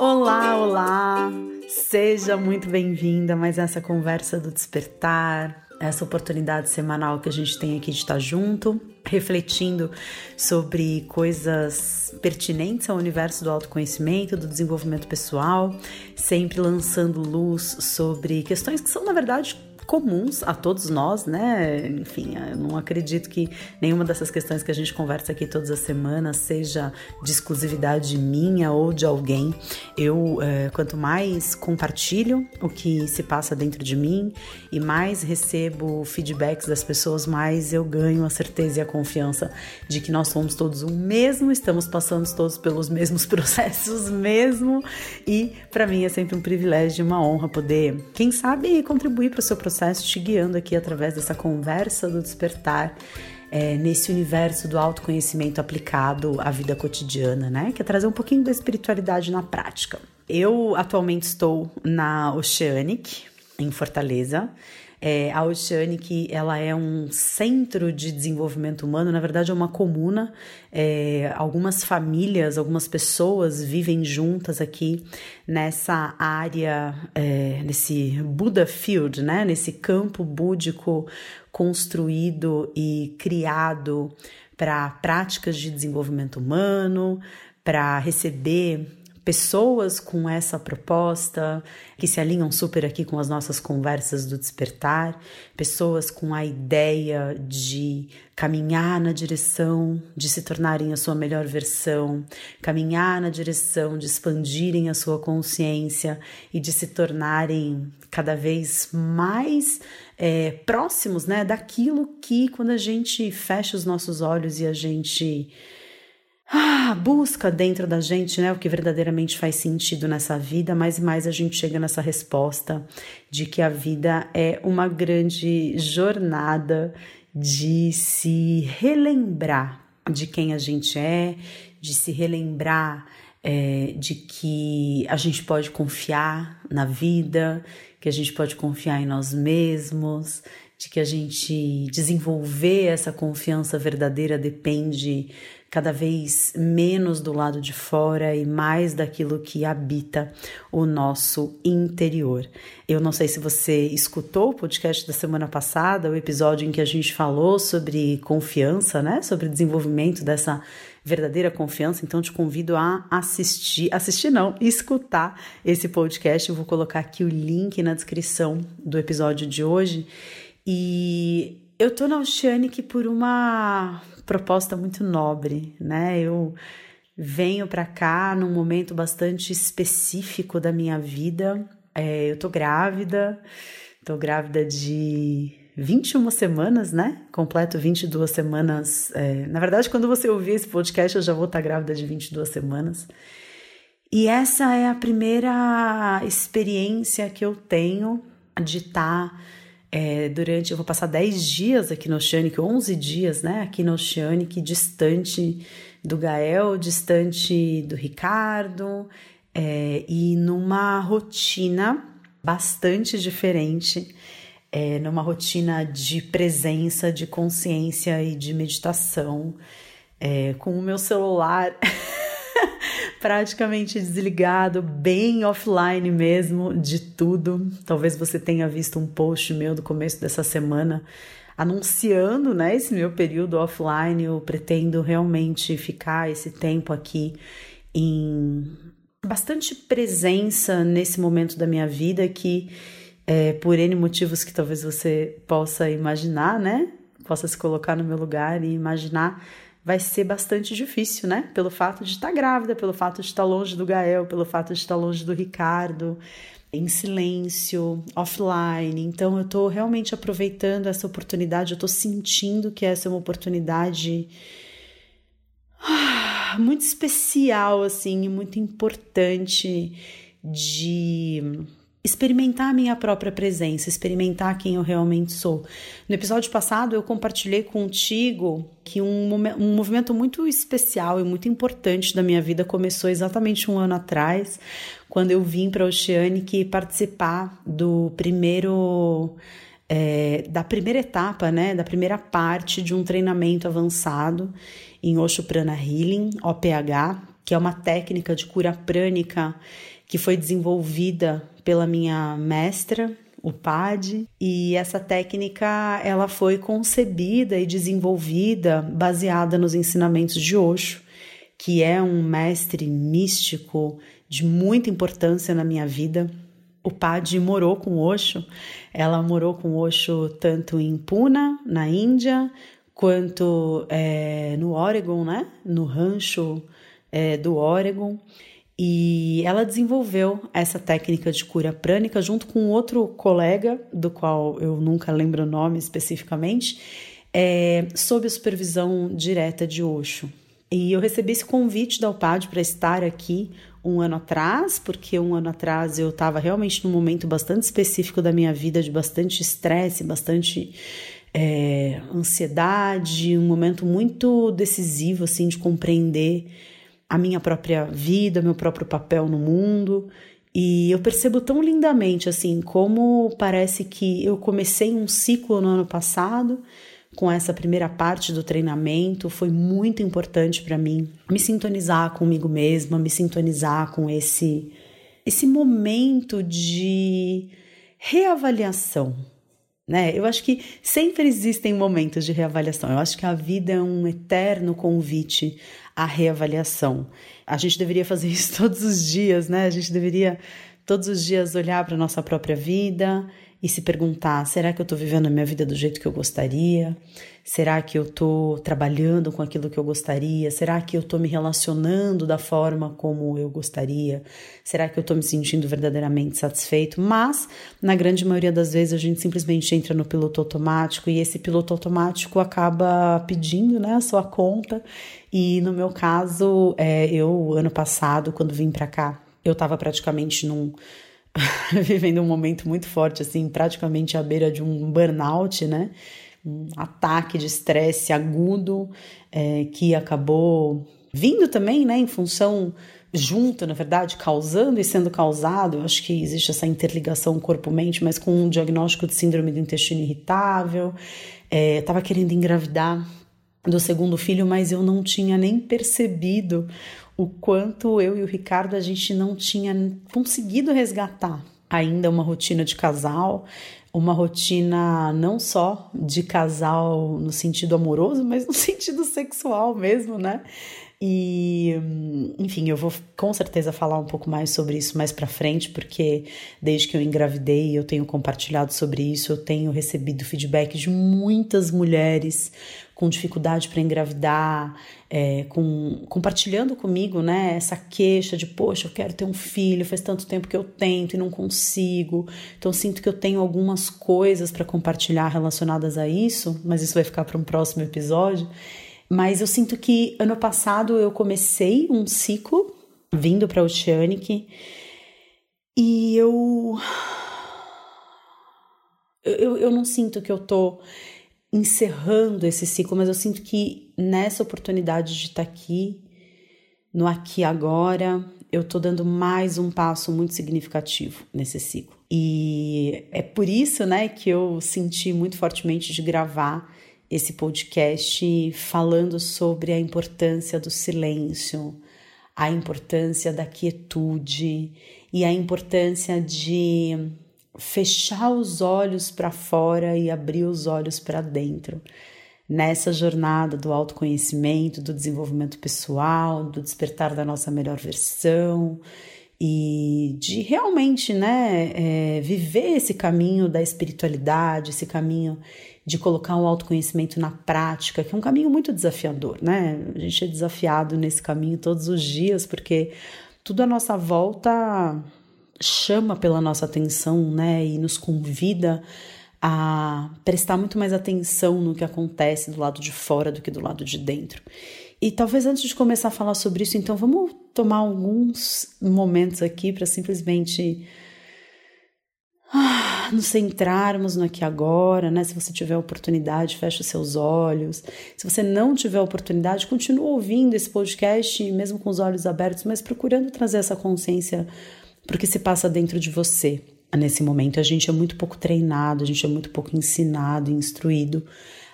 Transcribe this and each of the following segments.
Olá, olá! Seja muito bem-vinda a mais essa conversa do despertar, essa oportunidade semanal que a gente tem aqui de estar junto, refletindo sobre coisas pertinentes ao universo do autoconhecimento, do desenvolvimento pessoal, sempre lançando luz sobre questões que são, na verdade, comuns a todos nós, né? Enfim, eu não acredito que nenhuma dessas questões que a gente conversa aqui todas as semanas seja de exclusividade minha ou de alguém. Eu, é, quanto mais compartilho o que se passa dentro de mim e mais recebo feedbacks das pessoas, mais eu ganho a certeza e a confiança de que nós somos todos o mesmo, estamos passando todos pelos mesmos processos mesmo. E para mim é sempre um privilégio e uma honra poder, quem sabe, contribuir para o seu processo processo te guiando aqui através dessa conversa do despertar. É, nesse universo do autoconhecimento aplicado à vida cotidiana, né? Que é trazer um pouquinho da espiritualidade na prática. Eu atualmente estou na Oceanic, em Fortaleza. É, a Oceanic ela é um centro de desenvolvimento humano, na verdade é uma comuna. É, algumas famílias, algumas pessoas vivem juntas aqui nessa área, é, nesse Buddha Field, né? nesse campo búdico construído e criado para práticas de desenvolvimento humano, para receber pessoas com essa proposta, que se alinham super aqui com as nossas conversas do despertar, pessoas com a ideia de caminhar na direção de se tornarem a sua melhor versão, caminhar na direção de expandirem a sua consciência e de se tornarem cada vez mais é, próximos né, daquilo que, quando a gente fecha os nossos olhos e a gente ah, busca dentro da gente né, o que verdadeiramente faz sentido nessa vida, mais e mais a gente chega nessa resposta de que a vida é uma grande jornada de se relembrar de quem a gente é, de se relembrar é, de que a gente pode confiar na vida, que a gente pode confiar em nós mesmos, de que a gente desenvolver essa confiança verdadeira depende cada vez menos do lado de fora e mais daquilo que habita o nosso interior. Eu não sei se você escutou o podcast da semana passada, o episódio em que a gente falou sobre confiança, né? Sobre desenvolvimento dessa verdadeira confiança, então te convido a assistir, assistir não, escutar esse podcast. Eu vou colocar aqui o link na descrição do episódio de hoje. E eu tô na Oceanic por uma proposta muito nobre, né? Eu venho para cá num momento bastante específico da minha vida. É, eu tô grávida, tô grávida de 21 semanas, né? Completo 22 semanas. É, na verdade, quando você ouvir esse podcast, eu já vou estar tá grávida de 22 semanas. E essa é a primeira experiência que eu tenho de estar. É, durante, eu vou passar 10 dias aqui no Oceanic, 11 dias, né, aqui no Oceanic, distante do Gael, distante do Ricardo, é, e numa rotina bastante diferente, é, numa rotina de presença, de consciência e de meditação, é, com o meu celular praticamente desligado, bem offline mesmo de tudo. Talvez você tenha visto um post meu do começo dessa semana anunciando, né, esse meu período offline. Eu pretendo realmente ficar esse tempo aqui em bastante presença nesse momento da minha vida que é, por N motivos que talvez você possa imaginar, né? Possa se colocar no meu lugar e imaginar vai ser bastante difícil, né? Pelo fato de estar grávida, pelo fato de estar longe do Gael, pelo fato de estar longe do Ricardo, em silêncio, offline. Então eu estou realmente aproveitando essa oportunidade, eu estou sentindo que essa é uma oportunidade ah, muito especial, assim, e muito importante de experimentar a minha própria presença, experimentar quem eu realmente sou. No episódio passado, eu compartilhei contigo que um, um movimento muito especial e muito importante da minha vida começou exatamente um ano atrás, quando eu vim para a Oceanic participar do primeiro. É, da primeira etapa, né, da primeira parte de um treinamento avançado em Osho Prana Healing, OPH, que é uma técnica de cura prânica que foi desenvolvida pela minha mestra, o PAD, e essa técnica ela foi concebida e desenvolvida baseada nos ensinamentos de Osho, que é um mestre místico de muita importância na minha vida. O Pad morou com Osho, ela morou com Osho tanto em Pune, na Índia, quanto é, no Oregon, né? No rancho é, do Oregon. E ela desenvolveu essa técnica de cura prânica junto com outro colega, do qual eu nunca lembro o nome especificamente, é, sob a supervisão direta de Osho. E eu recebi esse convite da UPAD para estar aqui um ano atrás, porque um ano atrás eu estava realmente num momento bastante específico da minha vida, de bastante estresse, bastante é, ansiedade, um momento muito decisivo assim de compreender a minha própria vida, meu próprio papel no mundo. E eu percebo tão lindamente assim como parece que eu comecei um ciclo no ano passado com essa primeira parte do treinamento, foi muito importante para mim me sintonizar comigo mesma, me sintonizar com esse esse momento de reavaliação, né? Eu acho que sempre existem momentos de reavaliação. Eu acho que a vida é um eterno convite à reavaliação. A gente deveria fazer isso todos os dias, né? A gente deveria todos os dias olhar para nossa própria vida e se perguntar: será que eu estou vivendo a minha vida do jeito que eu gostaria? Será que eu estou trabalhando com aquilo que eu gostaria? Será que eu estou me relacionando da forma como eu gostaria? Será que eu estou me sentindo verdadeiramente satisfeito? Mas, na grande maioria das vezes, a gente simplesmente entra no piloto automático e esse piloto automático acaba pedindo né, a sua conta. E no meu caso, é, eu, ano passado, quando vim para cá, eu estava praticamente num vivendo um momento muito forte, assim, praticamente à beira de um burnout, né? Um ataque de estresse agudo é, que acabou vindo também, né, em função junto, na verdade, causando e sendo causado. Eu acho que existe essa interligação corpo-mente, mas com um diagnóstico de síndrome do intestino irritável. É, Estava querendo engravidar do segundo filho, mas eu não tinha nem percebido o quanto eu e o Ricardo a gente não tinha conseguido resgatar ainda uma rotina de casal, uma rotina não só de casal no sentido amoroso, mas no sentido sexual mesmo, né? E, enfim, eu vou com certeza falar um pouco mais sobre isso mais para frente, porque desde que eu engravidei, eu tenho compartilhado sobre isso, eu tenho recebido feedback de muitas mulheres com dificuldade para engravidar, é, com, compartilhando comigo né, essa queixa de, poxa, eu quero ter um filho, faz tanto tempo que eu tento e não consigo. Então, sinto que eu tenho algumas coisas para compartilhar relacionadas a isso, mas isso vai ficar para um próximo episódio. Mas eu sinto que ano passado eu comecei um ciclo vindo para Oceanic e eu, eu eu não sinto que eu tô encerrando esse ciclo, mas eu sinto que nessa oportunidade de estar tá aqui, no aqui agora, eu tô dando mais um passo muito significativo nesse ciclo. E é por isso, né, que eu senti muito fortemente de gravar esse podcast falando sobre a importância do silêncio, a importância da quietude e a importância de fechar os olhos para fora e abrir os olhos para dentro. Nessa jornada do autoconhecimento, do desenvolvimento pessoal, do despertar da nossa melhor versão e de realmente né, é, viver esse caminho da espiritualidade, esse caminho de colocar o autoconhecimento na prática, que é um caminho muito desafiador, né? A gente é desafiado nesse caminho todos os dias, porque tudo à nossa volta chama pela nossa atenção, né? E nos convida a prestar muito mais atenção no que acontece do lado de fora do que do lado de dentro. E talvez antes de começar a falar sobre isso, então vamos tomar alguns momentos aqui para simplesmente ah, nos centrarmos no aqui agora, né? Se você tiver oportunidade, feche seus olhos. Se você não tiver oportunidade, continue ouvindo esse podcast, mesmo com os olhos abertos, mas procurando trazer essa consciência para o que se passa dentro de você. Nesse momento, a gente é muito pouco treinado, a gente é muito pouco ensinado, instruído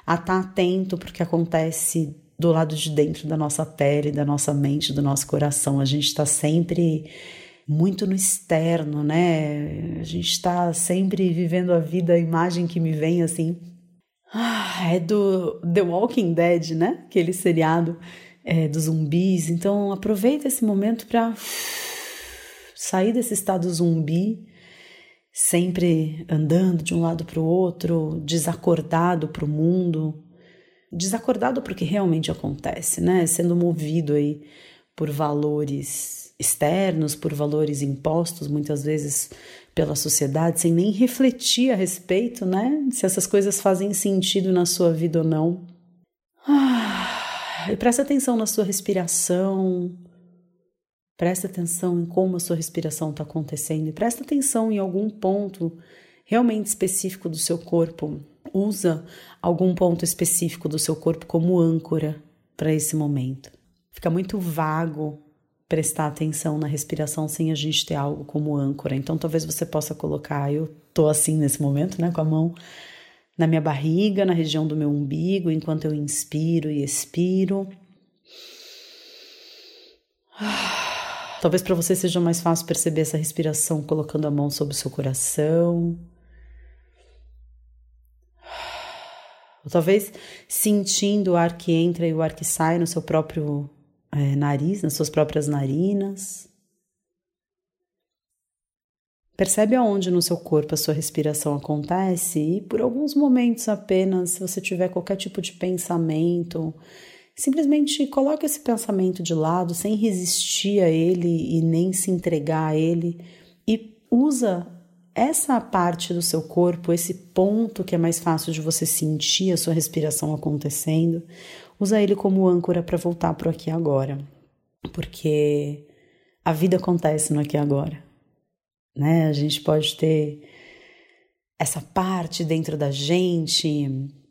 a estar tá atento para o que acontece do lado de dentro da nossa pele, da nossa mente, do nosso coração. A gente está sempre muito no externo, né? A gente está sempre vivendo a vida, a imagem que me vem assim. Ah, é do The Walking Dead, né? Aquele seriado é, dos zumbis. Então aproveita esse momento para sair desse estado zumbi, sempre andando de um lado para o outro, desacordado para o mundo, desacordado porque realmente acontece, né? Sendo movido aí por valores externos, por valores impostos muitas vezes pela sociedade, sem nem refletir a respeito, né? Se essas coisas fazem sentido na sua vida ou não. Ah, e presta atenção na sua respiração. Presta atenção em como a sua respiração está acontecendo e presta atenção em algum ponto realmente específico do seu corpo. Usa algum ponto específico do seu corpo como âncora para esse momento. Fica muito vago prestar atenção na respiração sem a gente ter algo como âncora. Então talvez você possa colocar, eu tô assim nesse momento, né, com a mão na minha barriga, na região do meu umbigo, enquanto eu inspiro e expiro. Talvez para você seja mais fácil perceber essa respiração colocando a mão sobre o seu coração. Ou talvez sentindo o ar que entra e o ar que sai no seu próprio é, nariz, nas suas próprias narinas. Percebe aonde no seu corpo a sua respiração acontece e por alguns momentos apenas, se você tiver qualquer tipo de pensamento, simplesmente coloque esse pensamento de lado sem resistir a ele e nem se entregar a ele e usa essa parte do seu corpo, esse ponto que é mais fácil de você sentir a sua respiração acontecendo, usa ele como âncora para voltar para o aqui e agora. Porque a vida acontece no aqui e agora. Né? A gente pode ter essa parte dentro da gente,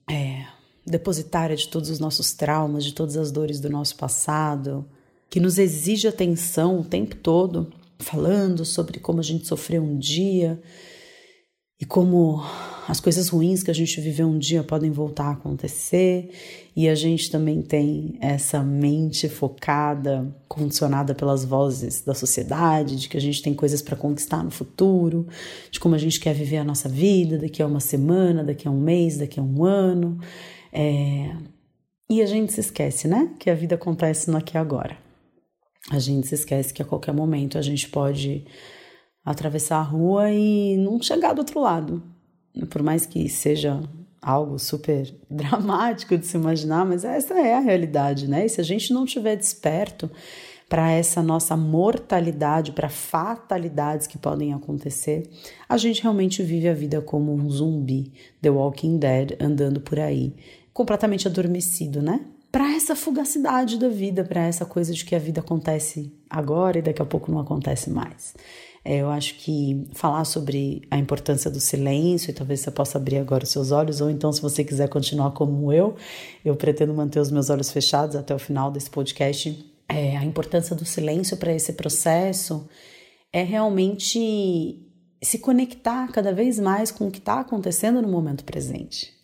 é, depositária de todos os nossos traumas, de todas as dores do nosso passado, que nos exige atenção o tempo todo, falando sobre como a gente sofreu um dia e como as coisas ruins que a gente viveu um dia podem voltar a acontecer, e a gente também tem essa mente focada, condicionada pelas vozes da sociedade, de que a gente tem coisas para conquistar no futuro, de como a gente quer viver a nossa vida daqui a uma semana, daqui a um mês, daqui a um ano. É... E a gente se esquece, né? Que a vida acontece no aqui e agora. A gente se esquece que a qualquer momento a gente pode atravessar a rua e não chegar do outro lado. Por mais que seja algo super dramático de se imaginar, mas essa é a realidade, né? E se a gente não estiver desperto para essa nossa mortalidade, para fatalidades que podem acontecer, a gente realmente vive a vida como um zumbi, The Walking Dead, andando por aí, completamente adormecido, né? Para essa fugacidade da vida, para essa coisa de que a vida acontece agora e daqui a pouco não acontece mais. É, eu acho que falar sobre a importância do silêncio, e talvez você possa abrir agora os seus olhos, ou então, se você quiser continuar como eu, eu pretendo manter os meus olhos fechados até o final desse podcast. É, a importância do silêncio para esse processo é realmente se conectar cada vez mais com o que está acontecendo no momento presente.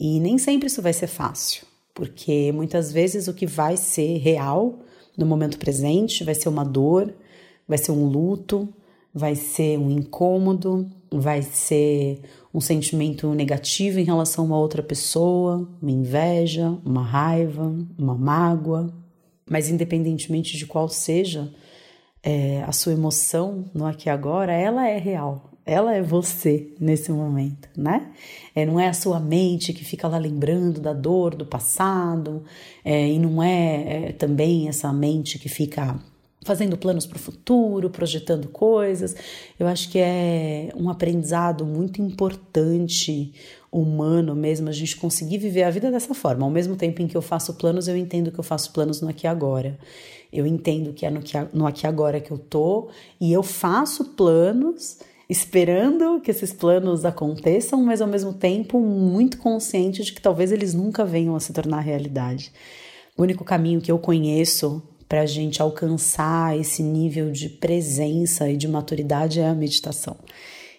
E nem sempre isso vai ser fácil, porque muitas vezes o que vai ser real no momento presente vai ser uma dor, vai ser um luto, vai ser um incômodo, vai ser um sentimento negativo em relação a uma outra pessoa, uma inveja, uma raiva, uma mágoa. Mas, independentemente de qual seja é, a sua emoção no aqui e agora, ela é real. Ela é você nesse momento, né? É, não é a sua mente que fica lá lembrando da dor do passado, é, e não é, é também essa mente que fica fazendo planos para o futuro, projetando coisas. Eu acho que é um aprendizado muito importante, humano mesmo, a gente conseguir viver a vida dessa forma. Ao mesmo tempo em que eu faço planos, eu entendo que eu faço planos no aqui e agora. Eu entendo que é no, que, no aqui e agora que eu tô e eu faço planos esperando que esses planos aconteçam, mas ao mesmo tempo muito consciente de que talvez eles nunca venham a se tornar realidade. O único caminho que eu conheço para a gente alcançar esse nível de presença e de maturidade é a meditação.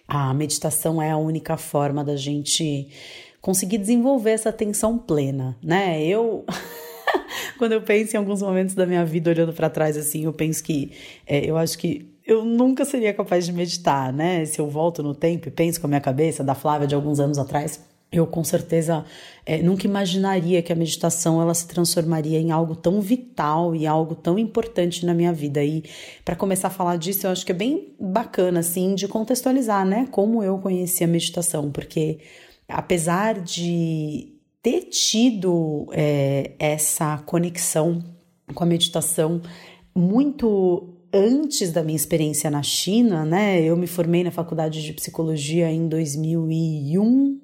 A meditação é a única forma da gente conseguir desenvolver essa atenção plena, né? Eu quando eu penso em alguns momentos da minha vida olhando para trás assim, eu penso que é, eu acho que eu nunca seria capaz de meditar, né? Se eu volto no tempo e penso com a minha cabeça da Flávia de alguns anos atrás, eu com certeza é, nunca imaginaria que a meditação ela se transformaria em algo tão vital e algo tão importante na minha vida. E para começar a falar disso, eu acho que é bem bacana assim de contextualizar, né, como eu conheci a meditação, porque apesar de ter tido é, essa conexão com a meditação muito antes da minha experiência na China, né? Eu me formei na faculdade de psicologia em 2001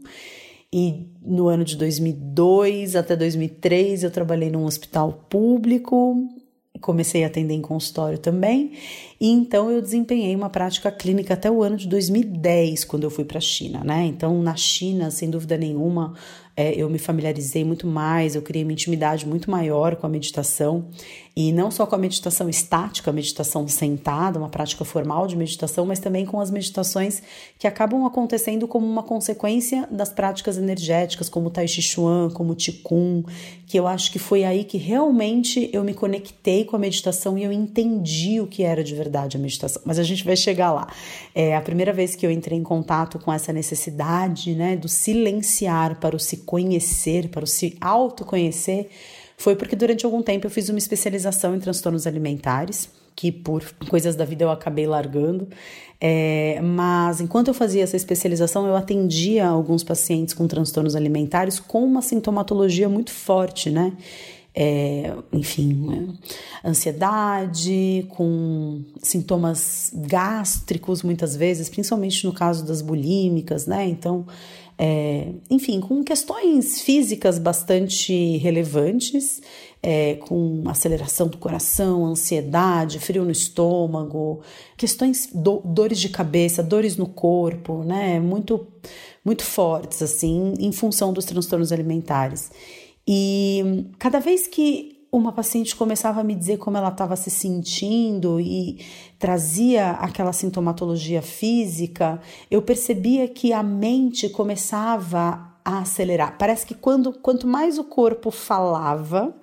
e no ano de 2002 até 2003 eu trabalhei num hospital público, comecei a atender em consultório também, e então eu desempenhei uma prática clínica até o ano de 2010, quando eu fui para a China, né? Então, na China, sem dúvida nenhuma, é, eu me familiarizei muito mais, eu criei uma intimidade muito maior com a meditação. E não só com a meditação estática, a meditação sentada, uma prática formal de meditação, mas também com as meditações que acabam acontecendo como uma consequência das práticas energéticas, como o Tai Chi Chuan, como o Qigong, que eu acho que foi aí que realmente eu me conectei com a meditação e eu entendi o que era de verdade a meditação. Mas a gente vai chegar lá. É a primeira vez que eu entrei em contato com essa necessidade, né, do silenciar para o se conhecer, para o se autoconhecer, foi porque durante algum tempo eu fiz uma especialização em transtornos alimentares, que por coisas da vida eu acabei largando. É, mas enquanto eu fazia essa especialização, eu atendia alguns pacientes com transtornos alimentares com uma sintomatologia muito forte, né? É, enfim, né? ansiedade, com sintomas gástricos muitas vezes, principalmente no caso das bulímicas, né? Então, é, enfim, com questões físicas bastante relevantes, é, com aceleração do coração, ansiedade, frio no estômago, questões, do, dores de cabeça, dores no corpo, né, muito, muito fortes, assim, em função dos transtornos alimentares. E cada vez que uma paciente começava a me dizer como ela estava se sentindo e trazia aquela sintomatologia física, eu percebia que a mente começava a acelerar. Parece que quando, quanto mais o corpo falava,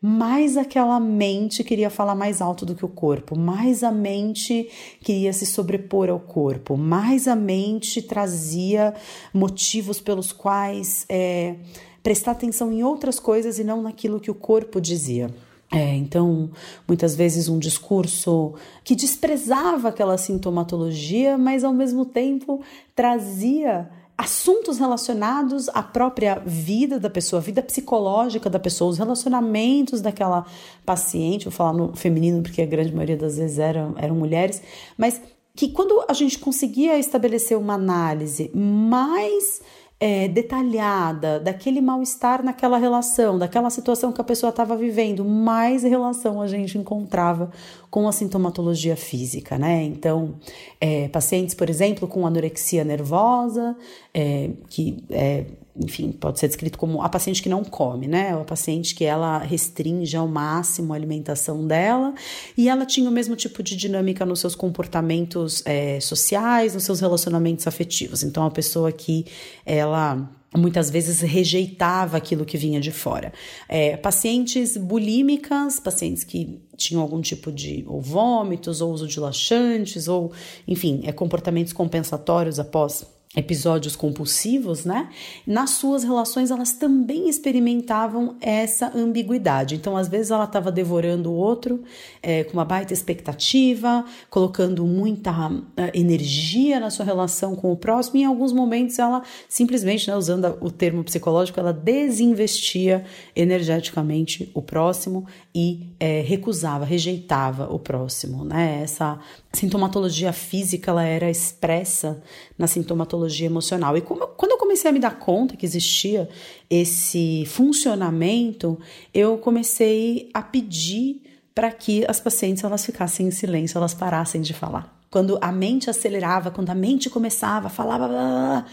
mais aquela mente queria falar mais alto do que o corpo, mais a mente queria se sobrepor ao corpo, mais a mente trazia motivos pelos quais. É, prestar atenção em outras coisas e não naquilo que o corpo dizia. É, então, muitas vezes um discurso que desprezava aquela sintomatologia, mas ao mesmo tempo trazia assuntos relacionados à própria vida da pessoa, a vida psicológica da pessoa, os relacionamentos daquela paciente, vou falar no feminino porque a grande maioria das vezes eram, eram mulheres, mas que quando a gente conseguia estabelecer uma análise mais é, detalhada daquele mal-estar naquela relação, daquela situação que a pessoa estava vivendo, mais relação a gente encontrava com a sintomatologia física, né? Então, é, pacientes, por exemplo, com anorexia nervosa, é, que é enfim, pode ser descrito como a paciente que não come, né? A paciente que ela restringe ao máximo a alimentação dela e ela tinha o mesmo tipo de dinâmica nos seus comportamentos é, sociais, nos seus relacionamentos afetivos. Então, a pessoa que ela muitas vezes rejeitava aquilo que vinha de fora. É, pacientes bulímicas, pacientes que tinham algum tipo de ou vômitos, ou uso de laxantes, ou enfim, é, comportamentos compensatórios após episódios compulsivos, né? Nas suas relações elas também experimentavam essa ambiguidade. Então, às vezes ela estava devorando o outro é, com uma baita expectativa, colocando muita uh, energia na sua relação com o próximo. E em alguns momentos ela simplesmente, né, usando o termo psicológico, ela desinvestia energeticamente o próximo e é, recusava, rejeitava o próximo, né? Essa sintomatologia física ela era expressa na sintomatologia emocional. E como, quando eu comecei a me dar conta que existia esse funcionamento, eu comecei a pedir para que as pacientes elas ficassem em silêncio, elas parassem de falar. Quando a mente acelerava, quando a mente começava a falar, blá, blá, blá,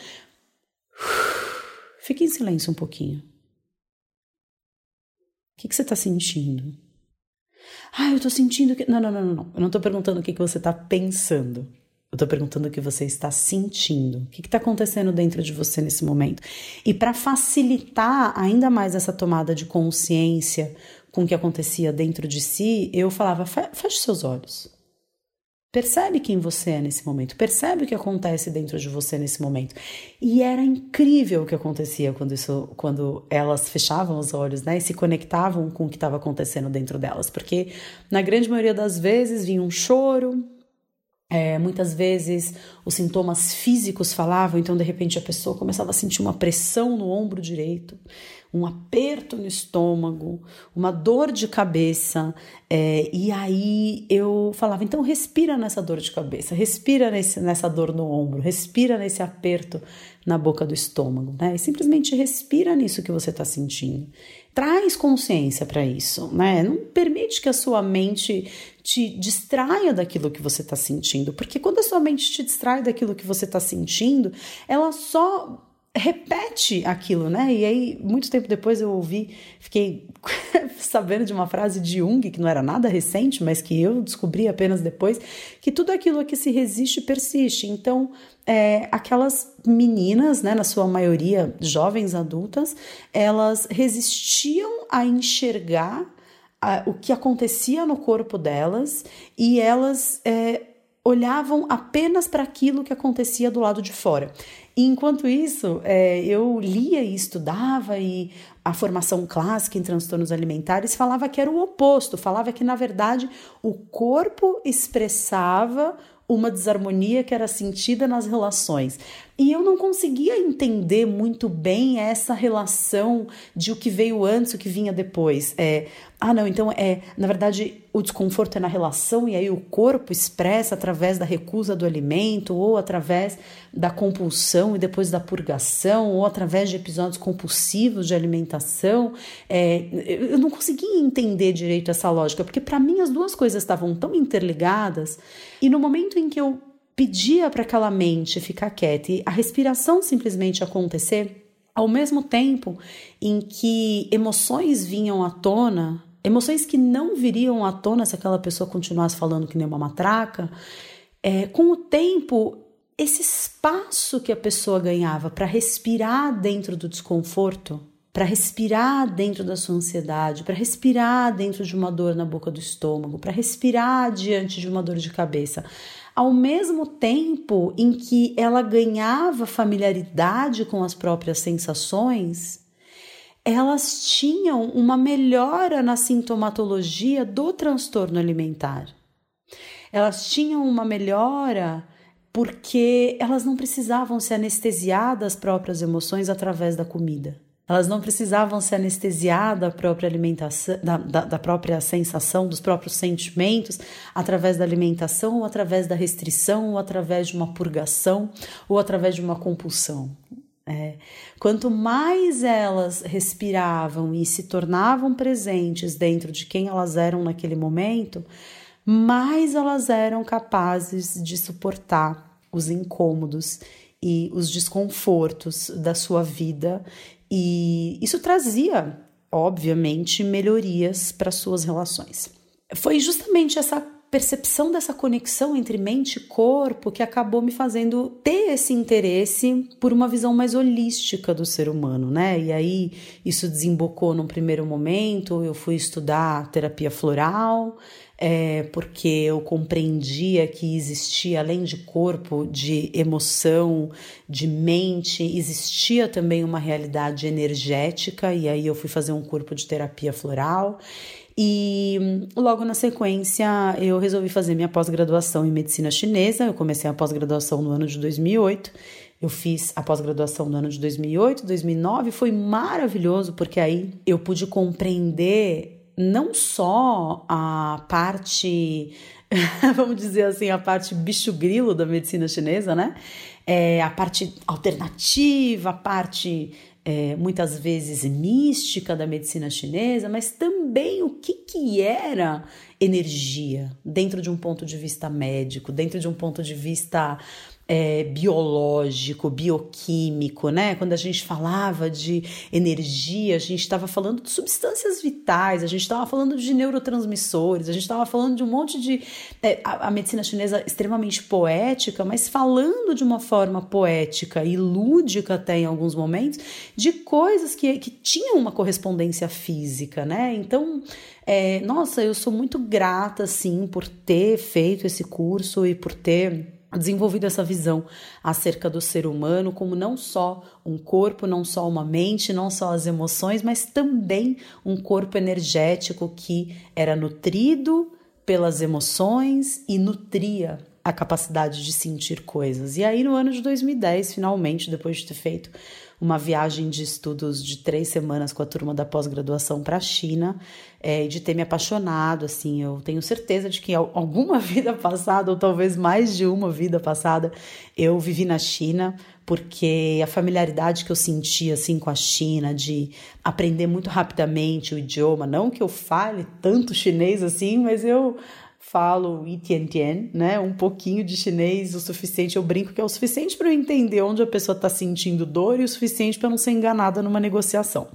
fique em silêncio um pouquinho. O que, que você está sentindo? Ah, eu tô sentindo que. Não, não, não, não. Eu não tô perguntando o que, que você tá pensando. Eu tô perguntando o que você está sentindo. O que está acontecendo dentro de você nesse momento? E para facilitar ainda mais essa tomada de consciência com o que acontecia dentro de si, eu falava: feche seus olhos. Percebe quem você é nesse momento, percebe o que acontece dentro de você nesse momento. E era incrível o que acontecia quando, isso, quando elas fechavam os olhos né, e se conectavam com o que estava acontecendo dentro delas, porque na grande maioria das vezes vinha um choro, é, muitas vezes os sintomas físicos falavam, então de repente a pessoa começava a sentir uma pressão no ombro direito, um aperto no estômago, uma dor de cabeça. É, e aí eu falava: então respira nessa dor de cabeça, respira nesse, nessa dor no ombro, respira nesse aperto na boca do estômago, né? E simplesmente respira nisso que você está sentindo. Traz consciência para isso, né? Não permite que a sua mente te distraia daquilo que você está sentindo, porque quando a sua mente te distrai daquilo que você está sentindo, ela só repete aquilo, né? E aí, muito tempo depois eu ouvi, fiquei sabendo de uma frase de Jung, que não era nada recente, mas que eu descobri apenas depois, que tudo aquilo a que se resiste persiste. Então, é, aquelas meninas, né, na sua maioria jovens adultas, elas resistiam a enxergar o que acontecia no corpo delas e elas é, olhavam apenas para aquilo que acontecia do lado de fora. E enquanto isso, é, eu lia e estudava, e a formação clássica em transtornos alimentares falava que era o oposto, falava que, na verdade, o corpo expressava uma desarmonia que era sentida nas relações. E eu não conseguia entender muito bem essa relação de o que veio antes, o que vinha depois. É, ah, não, então é, na verdade, o desconforto é na relação e aí o corpo expressa através da recusa do alimento ou através da compulsão e depois da purgação ou através de episódios compulsivos de alimentação. É, eu não conseguia entender direito essa lógica, porque para mim as duas coisas estavam tão interligadas e no momento em que eu pedia para aquela mente ficar quieta e a respiração simplesmente acontecer, ao mesmo tempo em que emoções vinham à tona emoções que não viriam à tona se aquela pessoa continuasse falando que nem uma matraca. É, com o tempo, esse espaço que a pessoa ganhava para respirar dentro do desconforto, para respirar dentro da sua ansiedade, para respirar dentro de uma dor na boca do estômago, para respirar diante de uma dor de cabeça, ao mesmo tempo em que ela ganhava familiaridade com as próprias sensações, elas tinham uma melhora na sintomatologia do transtorno alimentar. Elas tinham uma melhora porque elas não precisavam se anestesiar das próprias emoções através da comida. Elas não precisavam se anestesiar da própria alimentação, da, da, da, própria sensação, dos próprios sentimentos, através da alimentação, ou através da restrição, ou através de uma purgação, ou através de uma compulsão. É, quanto mais elas respiravam e se tornavam presentes dentro de quem elas eram naquele momento, mais elas eram capazes de suportar os incômodos e os desconfortos da sua vida, e isso trazia, obviamente, melhorias para suas relações. Foi justamente essa percepção dessa conexão entre mente e corpo que acabou me fazendo ter esse interesse por uma visão mais holística do ser humano, né? E aí isso desembocou num primeiro momento, eu fui estudar terapia floral, é, porque eu compreendia que existia, além de corpo, de emoção, de mente, existia também uma realidade energética, e aí eu fui fazer um corpo de terapia floral. E logo na sequência eu resolvi fazer minha pós-graduação em medicina chinesa. Eu comecei a pós-graduação no ano de 2008. Eu fiz a pós-graduação no ano de 2008, 2009. Foi maravilhoso porque aí eu pude compreender não só a parte, vamos dizer assim, a parte bicho grilo da medicina chinesa, né? É, a parte alternativa, a parte é, muitas vezes mística da medicina chinesa, mas também o que, que era energia dentro de um ponto de vista médico, dentro de um ponto de vista é, biológico, bioquímico, né? Quando a gente falava de energia, a gente estava falando de substâncias vitais, a gente estava falando de neurotransmissores, a gente estava falando de um monte de. É, a, a, medicina chinesa extremamente poética, mas falando de uma forma poética e lúdica até em alguns momentos, de coisas que, que tinham uma correspondência física, né? Então. É, nossa, eu sou muito grata, assim, por ter feito esse curso e por ter desenvolvido essa visão acerca do ser humano como não só um corpo, não só uma mente, não só as emoções, mas também um corpo energético que era nutrido pelas emoções e nutria a capacidade de sentir coisas. E aí no ano de 2010, finalmente, depois de ter feito uma viagem de estudos de três semanas com a turma da pós-graduação para a China, é, de ter me apaixonado, assim, eu tenho certeza de que alguma vida passada, ou talvez mais de uma vida passada, eu vivi na China, porque a familiaridade que eu sentia, assim, com a China, de aprender muito rapidamente o idioma, não que eu fale tanto chinês assim, mas eu falo Itian né? Um pouquinho de chinês, o suficiente, eu brinco que é o suficiente para eu entender onde a pessoa está sentindo dor e o suficiente para não ser enganada numa negociação.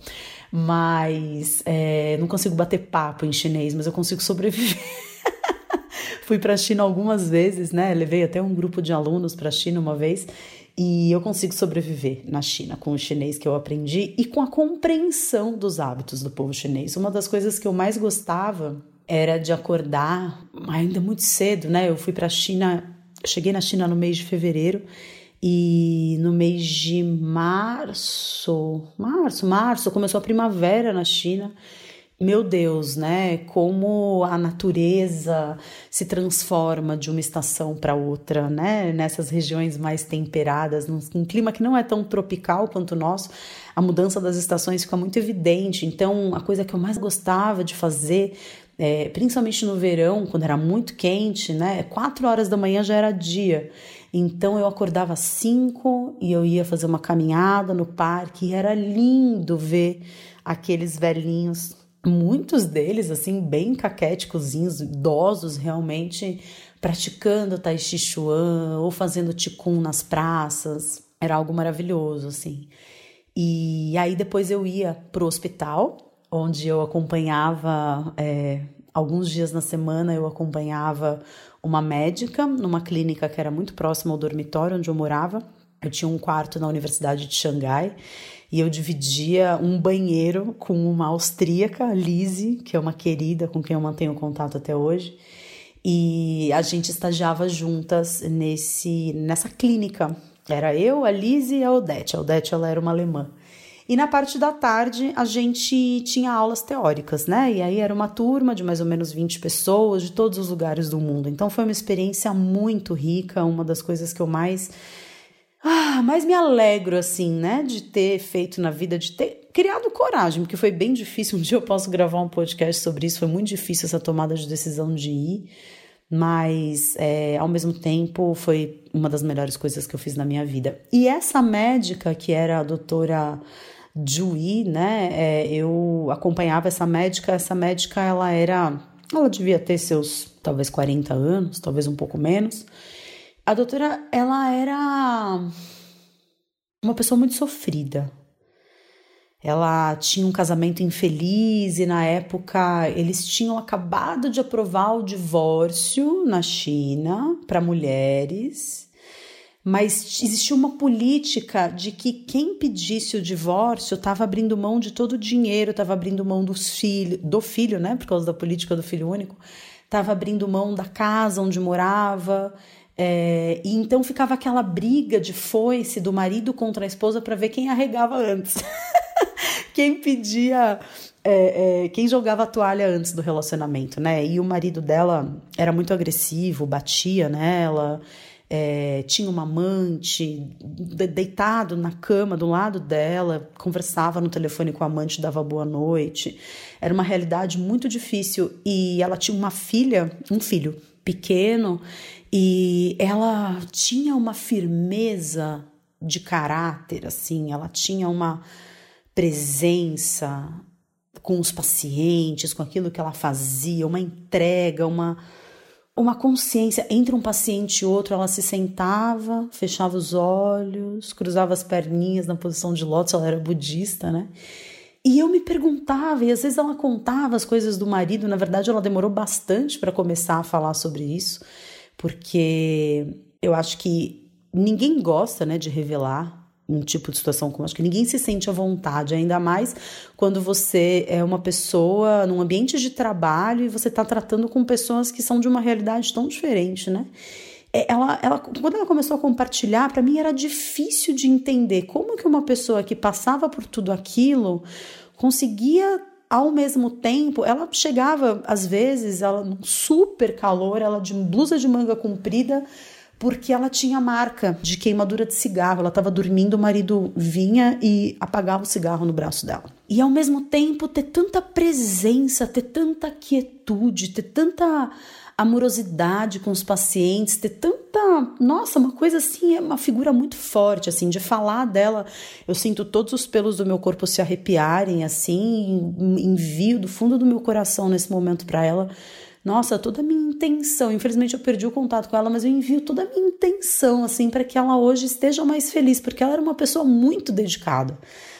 Mas é, não consigo bater papo em chinês, mas eu consigo sobreviver. Fui para a China algumas vezes, né? Levei até um grupo de alunos para a China uma vez e eu consigo sobreviver na China com o chinês que eu aprendi e com a compreensão dos hábitos do povo chinês. Uma das coisas que eu mais gostava era de acordar ainda muito cedo, né? Eu fui para a China, cheguei na China no mês de fevereiro e no mês de março, março, março começou a primavera na China. Meu Deus, né? Como a natureza se transforma de uma estação para outra, né? Nessas regiões mais temperadas, num, clima que não é tão tropical quanto o nosso, a mudança das estações fica muito evidente. Então, a coisa que eu mais gostava de fazer é, principalmente no verão, quando era muito quente, né? Quatro horas da manhã já era dia. Então eu acordava às cinco e eu ia fazer uma caminhada no parque e era lindo ver aqueles velhinhos, muitos deles assim bem caquéticozinhos, idosos realmente, praticando tai chi chuan ou fazendo ticum nas praças. Era algo maravilhoso assim. E aí depois eu ia pro hospital onde eu acompanhava é, alguns dias na semana eu acompanhava uma médica numa clínica que era muito próxima ao dormitório onde eu morava. Eu tinha um quarto na Universidade de Xangai e eu dividia um banheiro com uma austríaca, Lise, que é uma querida com quem eu mantenho contato até hoje. E a gente estagiava juntas nesse nessa clínica. Era eu, a Lise e a Odete. A Odete ela era uma alemã. E na parte da tarde a gente tinha aulas teóricas, né? E aí era uma turma de mais ou menos 20 pessoas de todos os lugares do mundo. Então foi uma experiência muito rica, uma das coisas que eu mais ah, mais me alegro assim, né, de ter feito na vida, de ter criado coragem, porque foi bem difícil. Um dia eu posso gravar um podcast sobre isso, foi muito difícil essa tomada de decisão de ir, mas é, ao mesmo tempo foi uma das melhores coisas que eu fiz na minha vida. E essa médica, que era a doutora Juí, né? É, eu acompanhava essa médica. Essa médica, ela era, ela devia ter seus talvez 40 anos, talvez um pouco menos. A doutora, ela era uma pessoa muito sofrida. Ela tinha um casamento infeliz e na época eles tinham acabado de aprovar o divórcio na China para mulheres mas existia uma política de que quem pedisse o divórcio estava abrindo mão de todo o dinheiro, estava abrindo mão dos filho, do filho, né, por causa da política do filho único, estava abrindo mão da casa onde morava. É, e então ficava aquela briga de foice do marido contra a esposa para ver quem arregava antes. quem pedia é, é, quem jogava a toalha antes do relacionamento, né? E o marido dela era muito agressivo, batia nela, é, tinha uma amante deitado na cama do lado dela, conversava no telefone com a amante, dava boa noite. Era uma realidade muito difícil e ela tinha uma filha, um filho pequeno, e ela tinha uma firmeza de caráter, assim, ela tinha uma presença com os pacientes, com aquilo que ela fazia, uma entrega, uma uma consciência entre um paciente e outro. Ela se sentava, fechava os olhos, cruzava as perninhas na posição de lótus. Ela era budista, né? E eu me perguntava, e às vezes ela contava as coisas do marido. Na verdade, ela demorou bastante para começar a falar sobre isso, porque eu acho que ninguém gosta, né, de revelar um tipo de situação como acho que ninguém se sente à vontade, ainda mais quando você é uma pessoa num ambiente de trabalho e você está tratando com pessoas que são de uma realidade tão diferente, né? É, ela, ela, quando ela começou a compartilhar, para mim era difícil de entender como que uma pessoa que passava por tudo aquilo conseguia ao mesmo tempo, ela chegava às vezes, ela num super calor, ela de blusa de manga comprida, porque ela tinha marca de queimadura de cigarro. Ela estava dormindo, o marido vinha e apagava o cigarro no braço dela. E ao mesmo tempo ter tanta presença, ter tanta quietude, ter tanta amorosidade com os pacientes, ter tanta, nossa, uma coisa assim, é uma figura muito forte assim, de falar dela, eu sinto todos os pelos do meu corpo se arrepiarem assim, envio do fundo do meu coração nesse momento para ela nossa, toda a minha intenção. Infelizmente eu perdi o contato com ela, mas eu envio toda a minha intenção assim para que ela hoje esteja mais feliz, porque ela era uma pessoa muito dedicada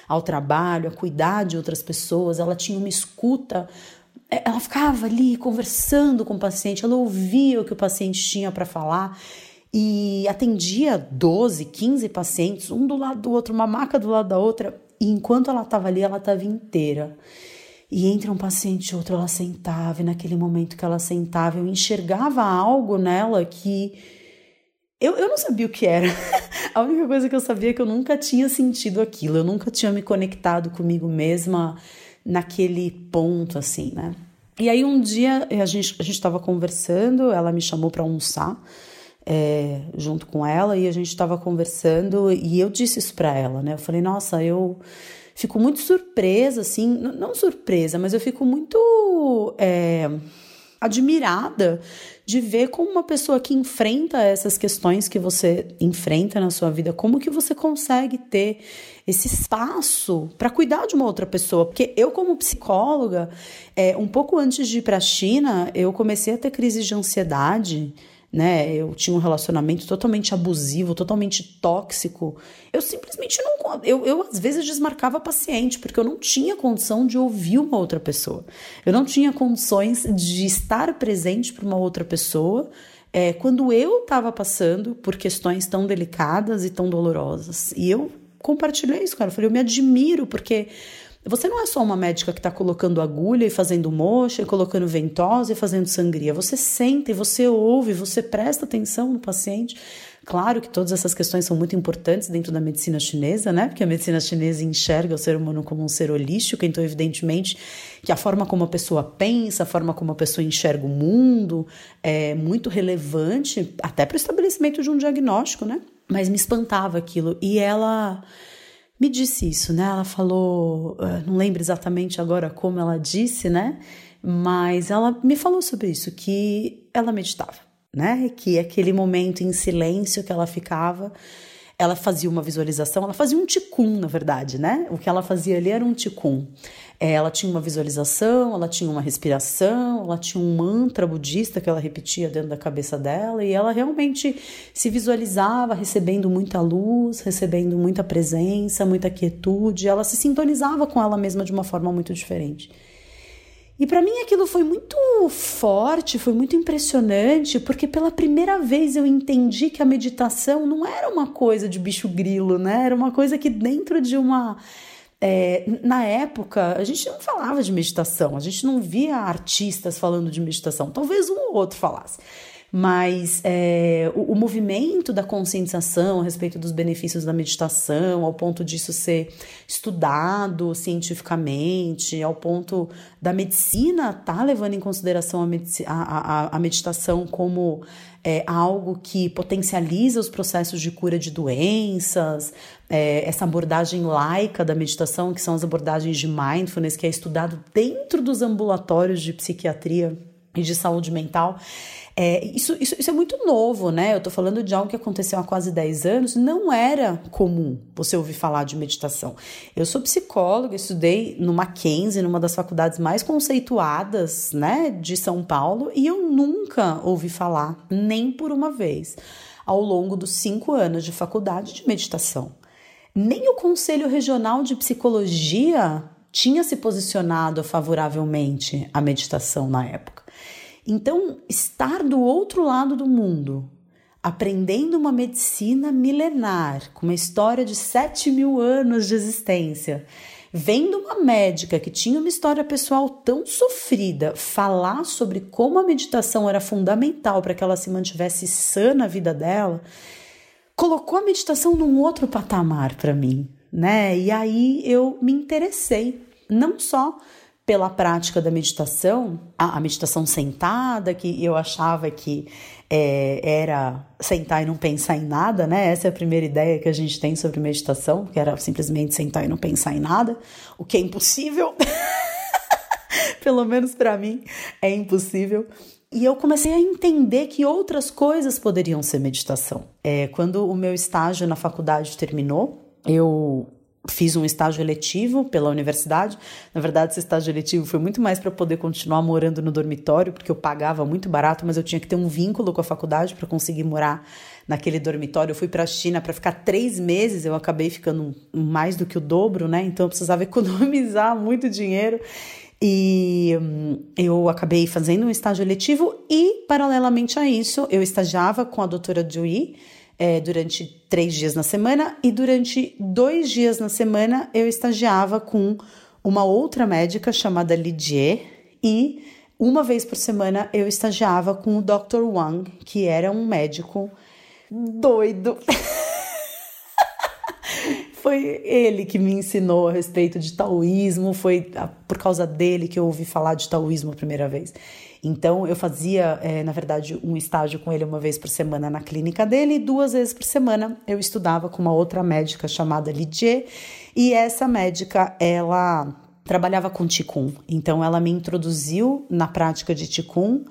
ao trabalho, a cuidar de outras pessoas, ela tinha uma escuta é, ela ficava ali conversando com o paciente, ela ouvia o que o paciente tinha para falar e atendia 12, 15 pacientes, um do lado do outro, uma maca do lado da outra, e enquanto ela estava ali, ela estava inteira. E entre um paciente e outro, ela sentava, e naquele momento que ela sentava, eu enxergava algo nela que eu, eu não sabia o que era. A única coisa que eu sabia é que eu nunca tinha sentido aquilo, eu nunca tinha me conectado comigo mesma naquele ponto, assim, né? E aí um dia a gente a estava conversando, ela me chamou para almoçar é, junto com ela e a gente estava conversando e eu disse isso para ela, né? Eu falei, nossa, eu fico muito surpresa, assim, não surpresa, mas eu fico muito é, admirada de ver como uma pessoa que enfrenta essas questões que você enfrenta na sua vida, como que você consegue ter esse espaço para cuidar de uma outra pessoa. Porque eu, como psicóloga, é, um pouco antes de ir para a China, eu comecei a ter crises de ansiedade né? Eu tinha um relacionamento totalmente abusivo, totalmente tóxico. Eu simplesmente não. Eu, eu às vezes desmarcava paciente, porque eu não tinha condição de ouvir uma outra pessoa. Eu não tinha condições de estar presente para uma outra pessoa. É, quando eu estava passando por questões tão delicadas e tão dolorosas. E eu compartilhei isso, cara. Eu falei, eu me admiro, porque você não é só uma médica que está colocando agulha e fazendo mocha, e colocando ventosa e fazendo sangria. Você sente, você ouve, você presta atenção no paciente. Claro que todas essas questões são muito importantes dentro da medicina chinesa, né? Porque a medicina chinesa enxerga o ser humano como um ser holístico, então, evidentemente, que a forma como a pessoa pensa, a forma como a pessoa enxerga o mundo é muito relevante, até para o estabelecimento de um diagnóstico, né? Mas me espantava aquilo. E ela me disse isso, né? Ela falou, eh, não lembro exatamente agora como ela disse, né? Mas ela me falou sobre isso, que ela meditava, né? Que aquele momento em silêncio que ela ficava, ela fazia uma visualização, ela fazia um ticum, na verdade, né? O que ela fazia ali era um ticum. É, ela tinha uma visualização, ela tinha uma respiração, ela tinha um mantra budista que ela repetia dentro da cabeça dela e ela realmente se visualizava recebendo muita luz, recebendo muita presença, muita quietude. Ela se sintonizava com ela mesma de uma forma muito diferente. E para mim aquilo foi muito forte, foi muito impressionante, porque pela primeira vez eu entendi que a meditação não era uma coisa de bicho grilo, né? Era uma coisa que dentro de uma é, na época, a gente não falava de meditação, a gente não via artistas falando de meditação, talvez um ou outro falasse. Mas é, o, o, movimento da conscientização a respeito dos benefícios da meditação, ao ponto disso ser estudado cientificamente, ao ponto da medicina estar tá levando em consideração a, medici a, a, a meditação como é, algo que potencializa os processos de cura de doenças, é, essa abordagem laica da meditação, que são as abordagens de mindfulness, que é estudado dentro dos ambulatórios de psiquiatria e de saúde mental. É, isso, isso, isso é muito novo, né? Eu tô falando de algo que aconteceu há quase 10 anos, não era comum você ouvir falar de meditação. Eu sou psicóloga, estudei no Mackenzie, numa das faculdades mais conceituadas, né, de São Paulo, e eu nunca ouvi falar, nem por uma vez, ao longo dos cinco anos de faculdade de meditação. Nem o Conselho Regional de Psicologia tinha se posicionado favoravelmente à meditação na época. Então, estar do outro lado do mundo, aprendendo uma medicina milenar, com uma história de 7 mil anos de existência, vendo uma médica que tinha uma história pessoal tão sofrida falar sobre como a meditação era fundamental para que ela se mantivesse sã na vida dela, colocou a meditação num outro patamar para mim, né? E aí eu me interessei, não só pela prática da meditação, a, a meditação sentada, que eu achava que é, era sentar e não pensar em nada, né? Essa é a primeira ideia que a gente tem sobre meditação, que era simplesmente sentar e não pensar em nada, o que é impossível. Pelo menos para mim é impossível. E eu comecei a entender que outras coisas poderiam ser meditação. É, quando o meu estágio na faculdade terminou, eu Fiz um estágio eletivo pela universidade. Na verdade, esse estágio eletivo foi muito mais para poder continuar morando no dormitório, porque eu pagava muito barato, mas eu tinha que ter um vínculo com a faculdade para conseguir morar naquele dormitório. Eu fui para a China para ficar três meses, eu acabei ficando mais do que o dobro, né? Então eu precisava economizar muito dinheiro. E hum, eu acabei fazendo um estágio eletivo e, paralelamente a isso, eu estagiava com a doutora Jui é, durante três dias na semana e durante dois dias na semana eu estagiava com uma outra médica chamada Lidier e uma vez por semana eu estagiava com o Dr. Wang, que era um médico doido. foi ele que me ensinou a respeito de taoísmo, foi por causa dele que eu ouvi falar de taoísmo a primeira vez. Então, eu fazia, é, na verdade, um estágio com ele uma vez por semana na clínica dele, e duas vezes por semana eu estudava com uma outra médica chamada Lidier, e essa médica, ela trabalhava com Qigong, então ela me introduziu na prática de Qigong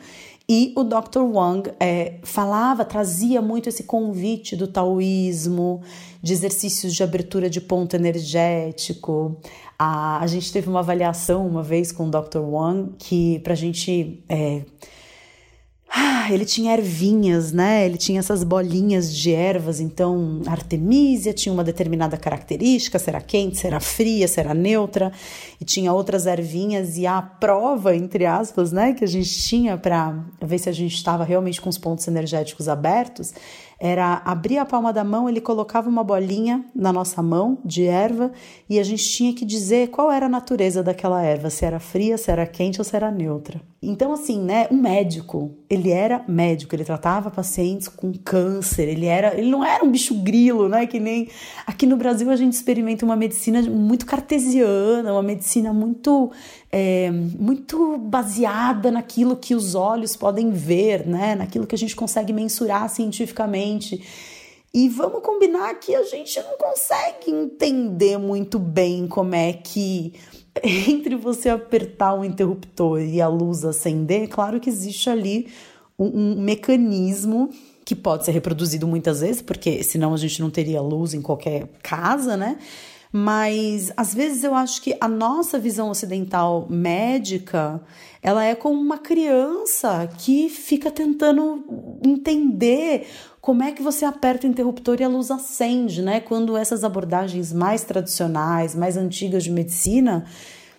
e o Dr. Wang é, falava, trazia muito esse convite do taoísmo, de exercícios de abertura de ponto energético. A, a gente teve uma avaliação uma vez com o Dr. Wang que para a gente é, ah, ele tinha ervinhas, né? Ele tinha essas bolinhas de ervas, então artemisia tinha uma determinada característica, será quente, será fria, será neutra, e tinha outras ervinhas e a prova, entre aspas, né, que a gente tinha para ver se a gente estava realmente com os pontos energéticos abertos, era abrir a palma da mão, ele colocava uma bolinha na nossa mão de erva e a gente tinha que dizer qual era a natureza daquela erva, se era fria, se era quente ou se era neutra. Então, assim, né, um médico, ele era médico, ele tratava pacientes com câncer, ele era, ele não era um bicho grilo, né, que nem aqui no Brasil a gente experimenta uma medicina muito cartesiana, uma medicina muito é, muito baseada naquilo que os olhos podem ver, né? naquilo que a gente consegue mensurar cientificamente. E vamos combinar que a gente não consegue entender muito bem como é que entre você apertar o interruptor e a luz acender, claro que existe ali um, um mecanismo que pode ser reproduzido muitas vezes, porque senão a gente não teria luz em qualquer casa, né? Mas às vezes eu acho que a nossa visão ocidental médica, ela é como uma criança que fica tentando entender como é que você aperta o interruptor e a luz acende, né? Quando essas abordagens mais tradicionais, mais antigas de medicina,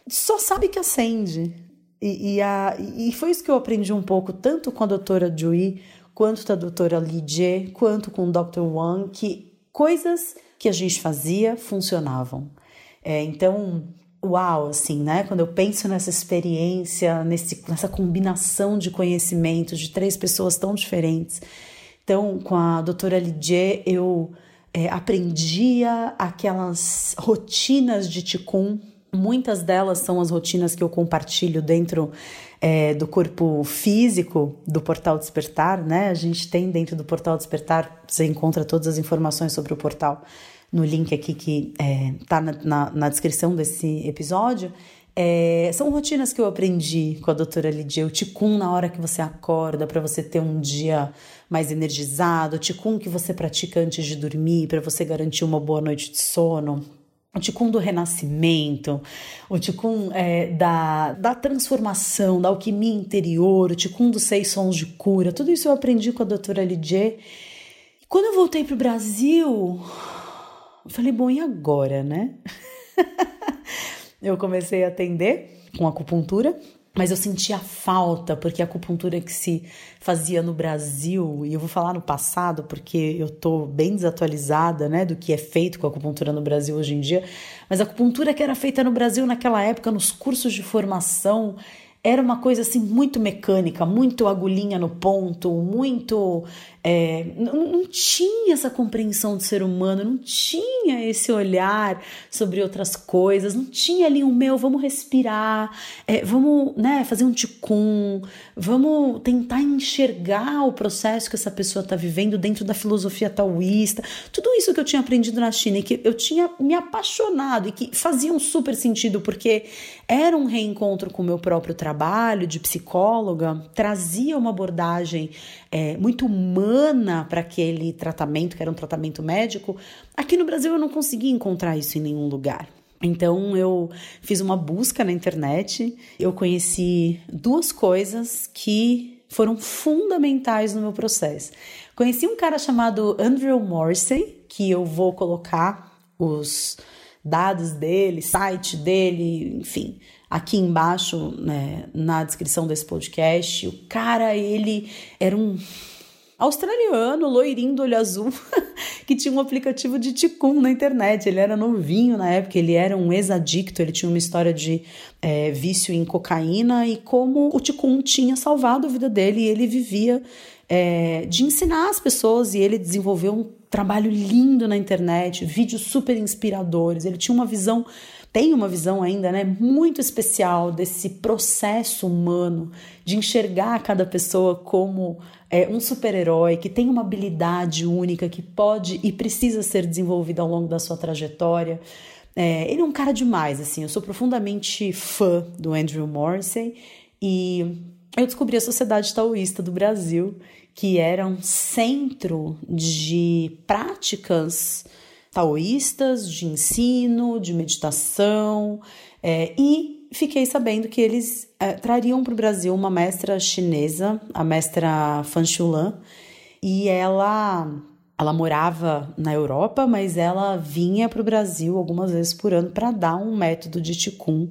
só sabe que acende. E, e, a, e foi isso que eu aprendi um pouco, tanto com a doutora Jui, quanto com a doutora Li quanto com o Dr. Wang, que coisas que a gente fazia funcionavam. É, então, uau, assim, né? Quando eu penso nessa experiência, nesse, nessa combinação de conhecimentos de três pessoas tão diferentes. Então, com a doutora Lidier, eu é, aprendia aquelas rotinas de Ticum. Muitas delas são as rotinas que eu compartilho dentro é, do corpo físico do Portal Despertar, né? A gente tem dentro do Portal Despertar, você encontra todas as informações sobre o portal no link aqui que está é, tá na, na, na, descrição desse episódio, É, são rotinas que eu aprendi com a doutora Lidia. O ticum na hora que você acorda, para você ter um dia mais energizado. O ticum que você pratica antes de dormir, para você garantir uma boa noite de sono o Ticum do renascimento, o Ticum é, da, da transformação, da alquimia interior, o Ticum dos seis sons de cura, tudo isso eu aprendi com a doutora Lidier. E quando eu voltei para o Brasil, eu falei, bom, e agora, né? eu comecei a atender com acupuntura, mas eu sentia falta, porque a acupuntura que se fazia no Brasil, e eu vou falar no passado, porque eu tô bem desatualizada, né, do que é feito com a acupuntura no Brasil hoje em dia, mas a acupuntura que era feita no Brasil naquela época, nos cursos de formação, era uma coisa assim muito mecânica, muito agulhinha no ponto, muito é, não, não, tinha essa compreensão do ser humano, não tinha esse olhar sobre outras coisas, não tinha ali um meu, vamos respirar, é, vamos né, fazer um ticum, vamos tentar enxergar o processo que essa pessoa está vivendo dentro da filosofia taoísta. Tudo isso que eu tinha aprendido na China e que eu tinha me apaixonado e que fazia um super sentido, porque era um reencontro com o meu próprio trabalho de psicóloga, trazia uma abordagem é, muito humana para aquele tratamento, que era um tratamento médico, aqui no Brasil eu não consegui encontrar isso em nenhum lugar. Então eu fiz uma busca na internet, eu conheci duas coisas que foram fundamentais no meu processo. Conheci um cara chamado Andrew Morrissey, que eu vou colocar os dados dele, site dele, enfim, aqui embaixo, né, na descrição desse podcast. O cara, ele era um australiano, loirinho do olho azul, que tinha um aplicativo de ticum na internet. Ele era novinho na época, ele era um ex-adicto, ele tinha uma história de é, vício em cocaína e como o ticum tinha salvado a vida dele e ele vivia é, de ensinar as pessoas e ele desenvolveu um trabalho lindo na internet, vídeos super inspiradores. Ele tinha uma visão tem uma visão ainda né, muito especial desse processo humano de enxergar cada pessoa como é, um super-herói que tem uma habilidade única que pode e precisa ser desenvolvida ao longo da sua trajetória. É, ele é um cara demais, assim, eu sou profundamente fã do Andrew Morrissey e eu descobri a Sociedade Taoísta do Brasil, que era um centro de práticas taoístas de ensino, de meditação, é, e fiquei sabendo que eles é, trariam para o Brasil uma mestra chinesa, a mestra Fan Shulan, e ela ela morava na Europa, mas ela vinha para o Brasil algumas vezes por ano para dar um método de Qigong,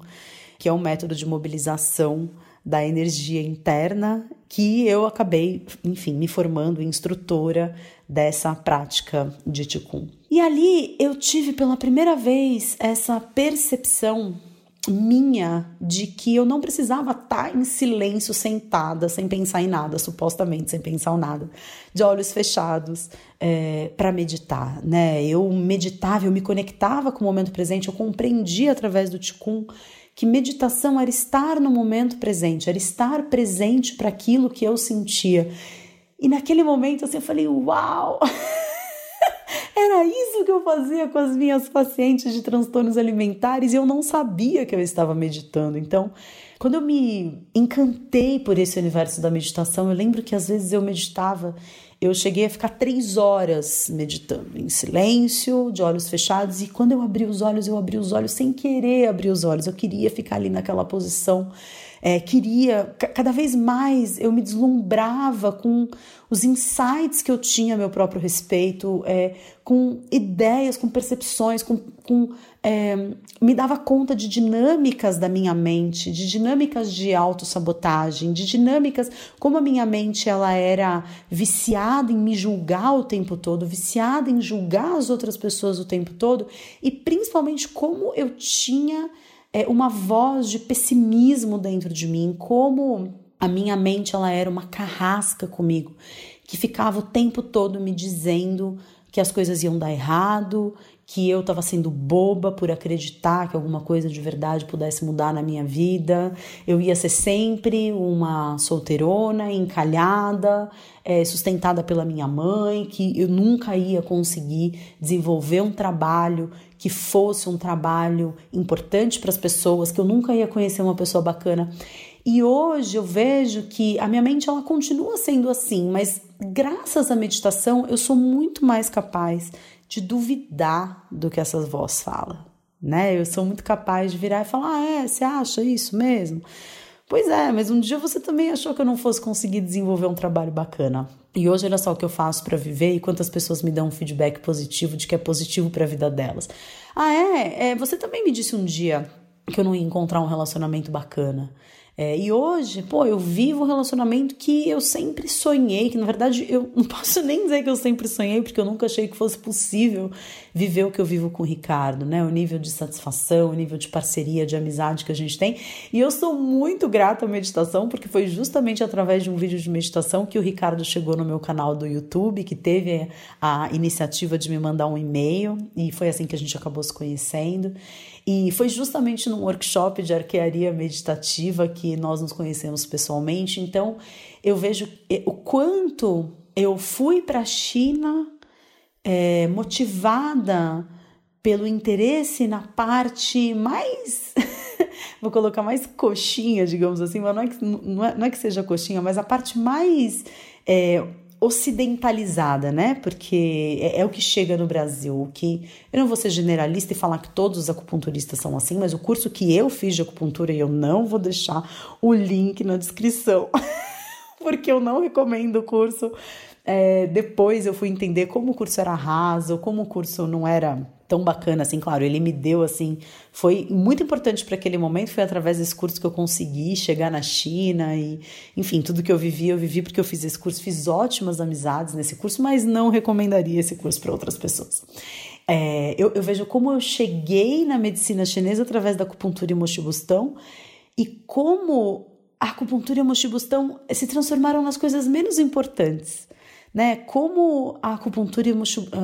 que é um método de mobilização da energia interna, que eu acabei, enfim, me formando instrutora dessa prática de Qigong. E ali eu tive pela primeira vez essa percepção minha de que eu não precisava estar em silêncio, sentada, sem pensar em nada, supostamente sem pensar em nada, de olhos fechados, é, para meditar, né? Eu meditava, eu me conectava com o momento presente, eu compreendia através do Ticum que meditação era estar no momento presente, era estar presente para aquilo que eu sentia. E naquele momento assim, eu falei: Uau! Era isso que eu fazia com as minhas pacientes de transtornos alimentares e eu não sabia que eu estava meditando. Então, quando eu me encantei por esse universo da meditação, eu lembro que às vezes eu meditava, eu cheguei a ficar três horas meditando, em silêncio, de olhos fechados, e quando eu abri os olhos, eu abri os olhos sem querer abrir os olhos, eu queria ficar ali naquela posição é, queria, cada vez mais eu me deslumbrava com os insights que eu tinha a meu próprio respeito, é, com ideias, com percepções, com, com é, me dava conta de dinâmicas da minha mente, de dinâmicas de autossabotagem, de dinâmicas como a minha mente ela era viciada em me julgar o tempo todo, viciada em julgar as outras pessoas o tempo todo e principalmente como eu tinha é, uma voz de pessimismo dentro de mim, como a minha mente ela era uma carrasca comigo, que ficava o tempo todo me dizendo que as coisas iam dar errado, que eu estava sendo boba por acreditar que alguma coisa de verdade pudesse mudar na minha vida. Eu ia ser sempre uma solteirona, encalhada, é, sustentada pela minha mãe, que eu nunca ia conseguir desenvolver um trabalho que fosse um trabalho importante para as pessoas, que eu nunca ia conhecer uma pessoa bacana. E hoje eu vejo que a minha mente ela continua sendo assim, mas graças à meditação eu sou muito mais capaz de duvidar do que essas vozes falam, né? Eu sou muito capaz de virar e falar: "Ah, é, você acha isso mesmo?" Pois é, mas um dia você também achou que eu não fosse conseguir desenvolver um trabalho bacana. E hoje olha só o que eu faço para viver e quantas pessoas me dão um feedback positivo de que é positivo para a vida delas. Ah, é? é? Você também me disse um dia que eu não ia encontrar um relacionamento bacana. É, e hoje, pô, eu vivo um relacionamento que eu sempre sonhei, que na verdade eu não posso nem dizer que eu sempre sonhei, porque eu nunca achei que fosse possível viver o que eu vivo com o Ricardo, né? O nível de satisfação, o nível de parceria, de amizade que a gente tem. E eu sou muito grata à meditação, porque foi justamente através de um vídeo de meditação que o Ricardo chegou no meu canal do YouTube, que teve a iniciativa de me mandar um e-mail, e foi assim que a gente acabou se conhecendo. E foi justamente num workshop de arquearia meditativa que nós nos conhecemos pessoalmente. Então, eu vejo eh, o quanto eu fui para a China é, motivada pelo interesse na parte mais. vou colocar mais coxinha, digamos assim, mas não é que, não é, não é que seja coxinha, mas a parte mais é, ocidentalizada, né? Porque é, é, o que chega no Brasil. O que eu não vou ser generalista e falar que todos os acupunturistas são assim, mas o curso que eu fiz de acupuntura e eu não vou deixar o link na descrição, porque eu não recomendo o curso. É, depois eu fui entender como o curso era raso, como o curso não era tão bacana assim, claro, ele me deu assim, foi muito importante para aquele momento, foi através desse curso que eu consegui chegar na China e, enfim, tudo que eu vivi, eu vivi porque eu fiz esse curso, fiz ótimas amizades nesse curso, mas não recomendaria esse curso para outras pessoas. É, eu, eu, vejo como eu cheguei na medicina chinesa através da acupuntura e mochibustão e como a acupuntura e a mochibustão se transformaram nas coisas menos importantes, né? Como a acupuntura e,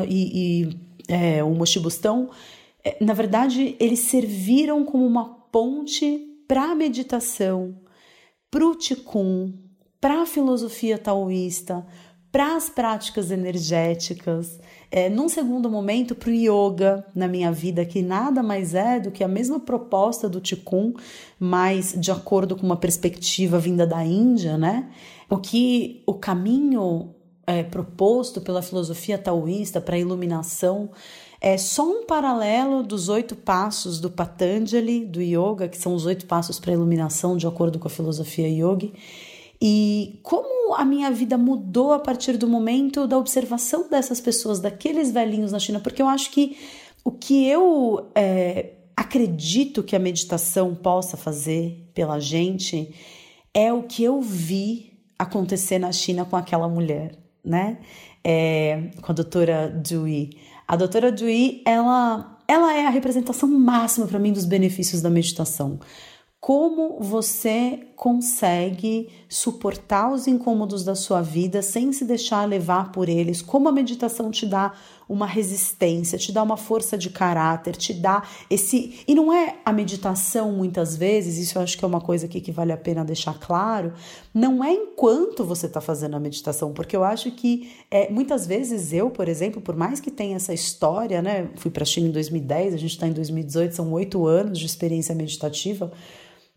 e, e é, o Mochibustão, é, na verdade, eles serviram como uma ponte para a meditação, para o Qigong, para a filosofia taoísta, para as práticas energéticas, é, num segundo momento para o yoga na minha vida, que nada mais é do que a mesma proposta do Qigong, mas de acordo com uma perspectiva vinda da Índia, né? O que o caminho é, proposto pela filosofia taoísta para a iluminação é só um paralelo dos oito passos do Patanjali, do yoga, que são os oito passos para a iluminação, de acordo com a filosofia yogi. E como a minha vida mudou a partir do momento da observação dessas pessoas, daqueles velhinhos na China, porque eu acho que o que eu é, acredito que a meditação possa fazer pela gente é o que eu vi acontecer na China com aquela mulher né? É, com a doutora Dewey. A doutora Dewey, ela, ela é a representação máxima para mim dos benefícios da meditação. Como você consegue suportar os incômodos da sua vida sem se deixar levar por eles? Como a meditação te dá uma resistência, te dá uma força de caráter, te dá esse. E não é a meditação, muitas vezes, isso eu acho que é uma coisa aqui que vale a pena deixar claro, não é enquanto você está fazendo a meditação, porque eu acho que é, muitas vezes eu, por exemplo, por mais que tenha essa história, né? Fui para a China em 2010, a gente está em 2018, são oito anos de experiência meditativa.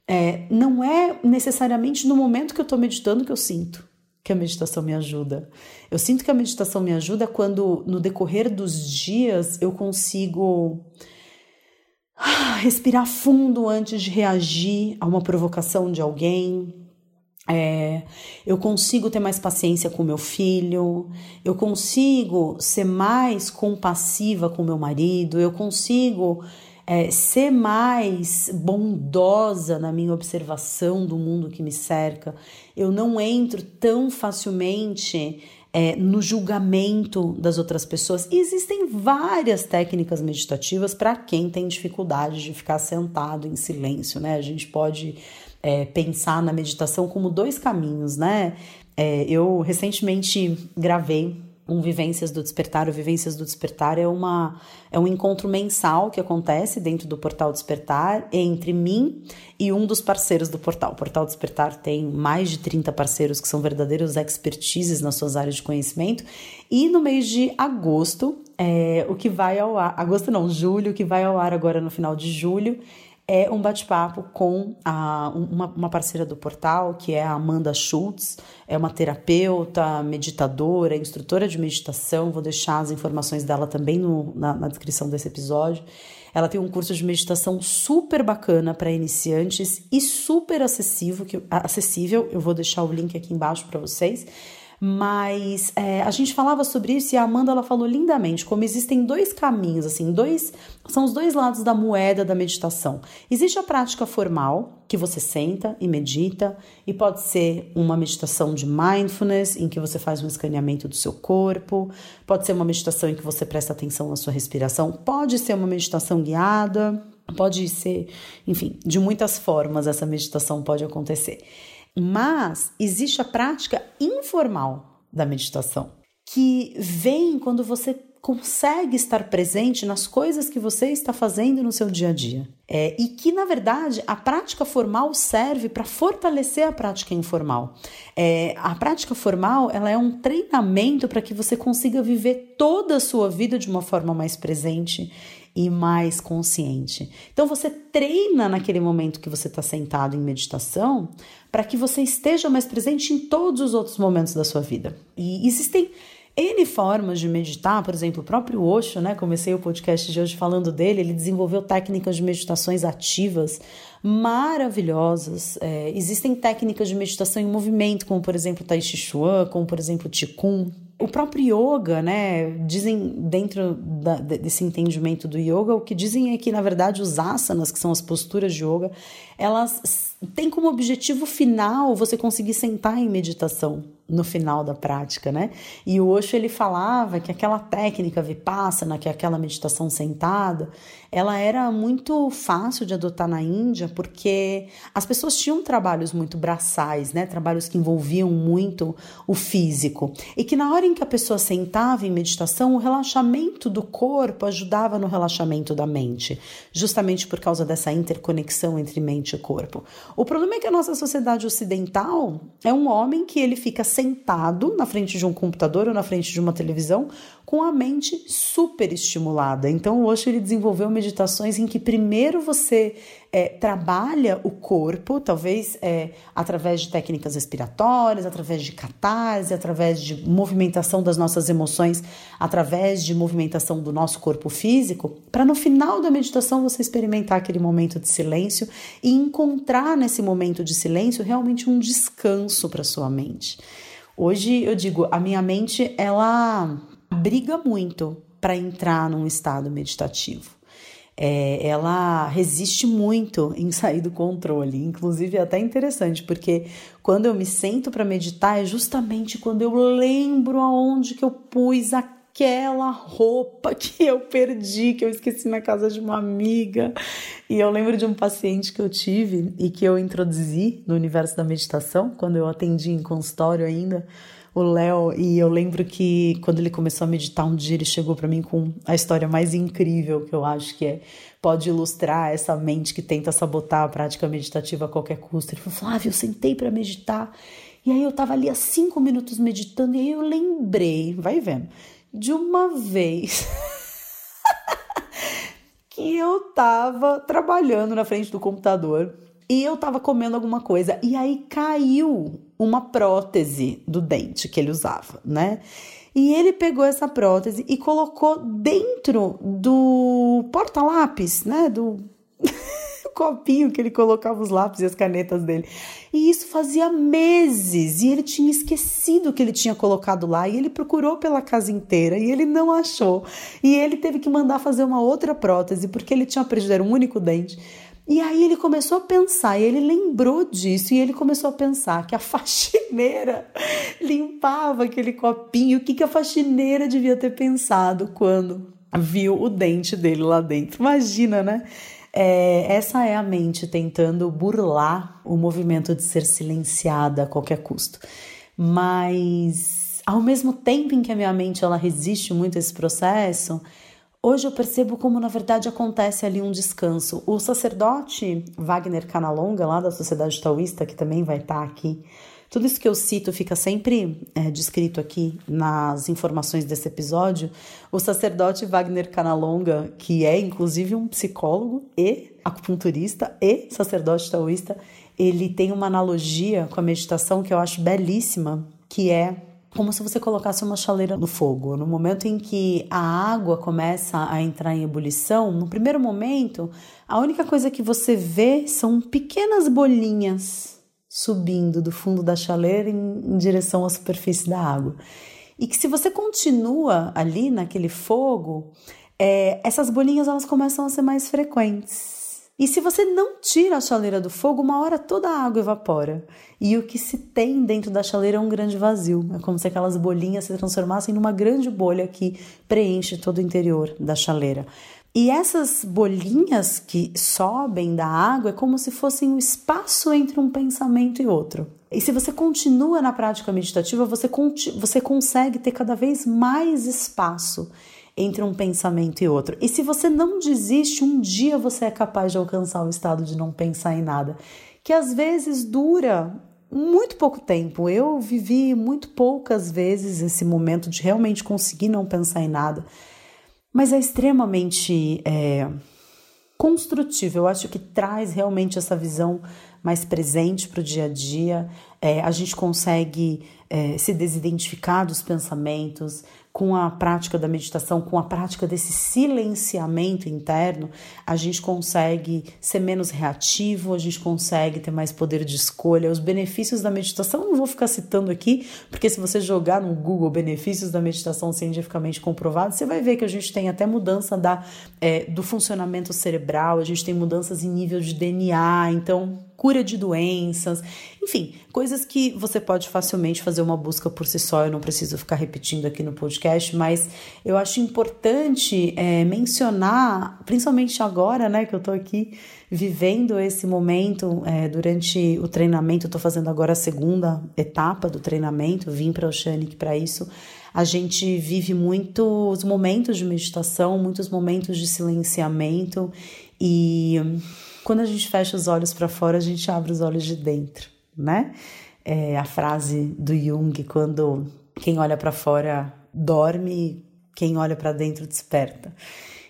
É, não é necessariamente no momento que eu estou meditando que eu sinto que a meditação me ajuda. Eu sinto que a meditação me ajuda quando, no decorrer dos dias, eu consigo ah, respirar fundo antes de reagir a uma provocação de alguém. É, eu consigo ter mais paciência com meu filho, eu consigo ser mais compassiva com meu marido, eu consigo é, ser mais bondosa na minha observação do mundo que me cerca. Eu não entro tão facilmente é, no julgamento das outras pessoas. E existem várias técnicas meditativas para quem tem dificuldade de ficar sentado em silêncio, né? A gente pode é, pensar na meditação como dois caminhos, né? É, eu recentemente gravei um Vivências do Despertar. O Vivências do Despertar é, uma, é um encontro mensal que acontece dentro do Portal Despertar entre mim e um dos parceiros do portal. O Portal Despertar tem mais de 30 parceiros que são verdadeiros expertises nas suas áreas de conhecimento. E no mês de agosto, é, o que vai ao ar, agosto não, julho, o que vai ao ar agora no final de julho, é um bate-papo com a, uma, uma, parceira do portal, que é a Amanda Schultz, é uma terapeuta, meditadora, instrutora de meditação. Vou deixar as informações dela também no, na, na descrição desse episódio. Ela tem um curso de meditação super bacana para iniciantes e super acessível, que, acessível. Eu vou deixar o link aqui embaixo para vocês mas é, a gente falava sobre isso e a Amanda ela falou lindamente como existem dois caminhos, assim, dois são os dois lados da moeda da meditação. Existe a prática formal, que você senta e medita, e pode ser uma meditação de mindfulness, em que você faz um escaneamento do seu corpo, pode ser uma meditação em que você presta atenção na sua respiração, pode ser uma meditação guiada, pode ser, enfim, de muitas formas essa meditação pode acontecer. Mas existe a prática informal da meditação, que vem quando você consegue estar presente nas coisas que você está fazendo no seu dia a dia. É, e que, na verdade, a prática formal serve para fortalecer a prática informal. É, a prática formal ela é um treinamento para que você consiga viver toda a sua vida de uma forma mais presente e mais consciente. Então você treina naquele momento que você está sentado em meditação para que você esteja mais presente em todos os outros momentos da sua vida. E existem N formas de meditar, por exemplo, o próprio Osho, né? Comecei o podcast de hoje falando dele, ele desenvolveu técnicas de meditações ativas maravilhosas. É, existem técnicas de meditação em movimento, como por exemplo Tai Chi Chuan, como por exemplo Qigong. O próprio yoga, né? Dizem dentro da, desse entendimento do yoga, o que dizem é que, na verdade, os asanas, que são as posturas de yoga, elas têm como objetivo final você conseguir sentar em meditação no final da prática, né? E o Osho ele falava que aquela técnica vipassana, que é aquela meditação sentada, ela era muito fácil de adotar na Índia porque as pessoas tinham trabalhos muito braçais, né? Trabalhos que envolviam muito o físico. E que na hora em que a pessoa sentava em meditação, o relaxamento do corpo ajudava no relaxamento da mente, justamente por causa dessa interconexão entre mente e corpo. O problema é que a nossa sociedade ocidental é um homem que ele fica sentado na frente de um computador ou na frente de uma televisão com a mente super estimulada. Então, hoje ele desenvolveu meditações em que primeiro você é, trabalha o corpo, talvez é, através de técnicas respiratórias, através de catarse, através de movimentação das nossas emoções, através de movimentação do nosso corpo físico, para no final da meditação você experimentar aquele momento de silêncio e encontrar nesse momento de silêncio realmente um descanso para sua mente. Hoje eu digo, a minha mente ela briga muito para entrar num estado meditativo. É, ela resiste muito em sair do controle. Inclusive, é até interessante, porque quando eu me sento para meditar, é justamente quando eu lembro aonde que eu pus aquela roupa que eu perdi, que eu esqueci na casa de uma amiga. E eu lembro de um paciente que eu tive e que eu introduzi no universo da meditação, quando eu atendi em consultório ainda o Léo, e eu lembro que quando ele começou a meditar um dia, ele chegou para mim com a história mais incrível que eu acho que é, pode ilustrar essa mente que tenta sabotar a prática meditativa a qualquer custo. Ele falou: Flávio, eu sentei para meditar, e aí eu tava ali há cinco minutos meditando, e aí eu lembrei, vai vendo, de uma vez. que eu tava trabalhando na frente do computador e eu tava comendo alguma coisa e aí caiu uma prótese do dente que ele usava, né? E ele pegou essa prótese e colocou dentro do porta-lápis, né? Do copinho que ele colocava os lápis e as canetas dele. E isso fazia meses e ele tinha esquecido que ele tinha colocado lá e ele procurou pela casa inteira e ele não achou. E ele teve que mandar fazer uma outra prótese porque ele tinha perdido um único dente e aí ele começou a pensar, e ele lembrou disso, e ele começou a pensar que a faxineira limpava aquele copinho. O que, que a faxineira devia ter pensado quando viu o dente dele lá dentro? Imagina, né? É, essa é a mente tentando burlar o movimento de ser silenciada a qualquer custo. Mas ao mesmo tempo em que a minha mente ela resiste muito a esse processo, hoje eu percebo como na verdade acontece ali um descanso. O sacerdote Wagner Canalonga, lá da Sociedade Taoísta, que também vai estar aqui, tudo isso que eu cito fica sempre é, descrito aqui nas informações desse episódio. O sacerdote Wagner Canalonga, que é inclusive um psicólogo e acupunturista e sacerdote taoísta, ele tem uma analogia com a meditação que eu acho belíssima, que é como se você colocasse uma chaleira no fogo. No momento em que a água começa a entrar em ebulição, no primeiro momento, a única coisa que você vê são pequenas bolinhas subindo do fundo da chaleira em, em direção à superfície da água. E que se você continua ali naquele fogo, é, essas bolinhas elas começam a ser mais frequentes. E se você não tira a chaleira do fogo, uma hora toda a água evapora. E o que se tem dentro da chaleira é um grande vazio. É como se aquelas bolinhas se transformassem numa grande bolha que preenche todo o interior da chaleira. E essas bolinhas que sobem da água é como se fossem um espaço entre um pensamento e outro. E se você continua na prática meditativa, você, você consegue ter cada vez mais espaço entre um pensamento e outro. E se você não desiste, um dia você é capaz de alcançar o estado de não pensar em nada, que às vezes dura muito pouco tempo. Eu vivi muito poucas vezes esse momento de realmente conseguir não pensar em nada, mas é extremamente é, construtivo. Eu acho que traz realmente essa visão mais presente para o dia a dia. É, a gente consegue é, se desidentificar dos pensamentos, com a prática da meditação, com a prática desse silenciamento interno, a gente consegue ser menos reativo, a gente consegue ter mais poder de escolha. Os benefícios da meditação, não vou ficar citando aqui, porque se você jogar no Google benefícios da meditação cientificamente comprovados, você vai ver que a gente tem até mudança da, é, do funcionamento cerebral, a gente tem mudanças em nível de DNA, então cura de doenças, enfim, coisas que você pode facilmente fazer uma busca por si só. Eu não preciso ficar repetindo aqui no podcast, mas eu acho importante é, mencionar, principalmente agora, né, que eu tô aqui vivendo esse momento é, durante o treinamento. Eu tô fazendo agora a segunda etapa do treinamento, vim para o Oceanic para isso. A gente vive muitos momentos de meditação, muitos momentos de silenciamento e quando a gente fecha os olhos para fora, a gente abre os olhos de dentro, né? É a frase do Jung quando quem olha para fora dorme, quem olha para dentro desperta.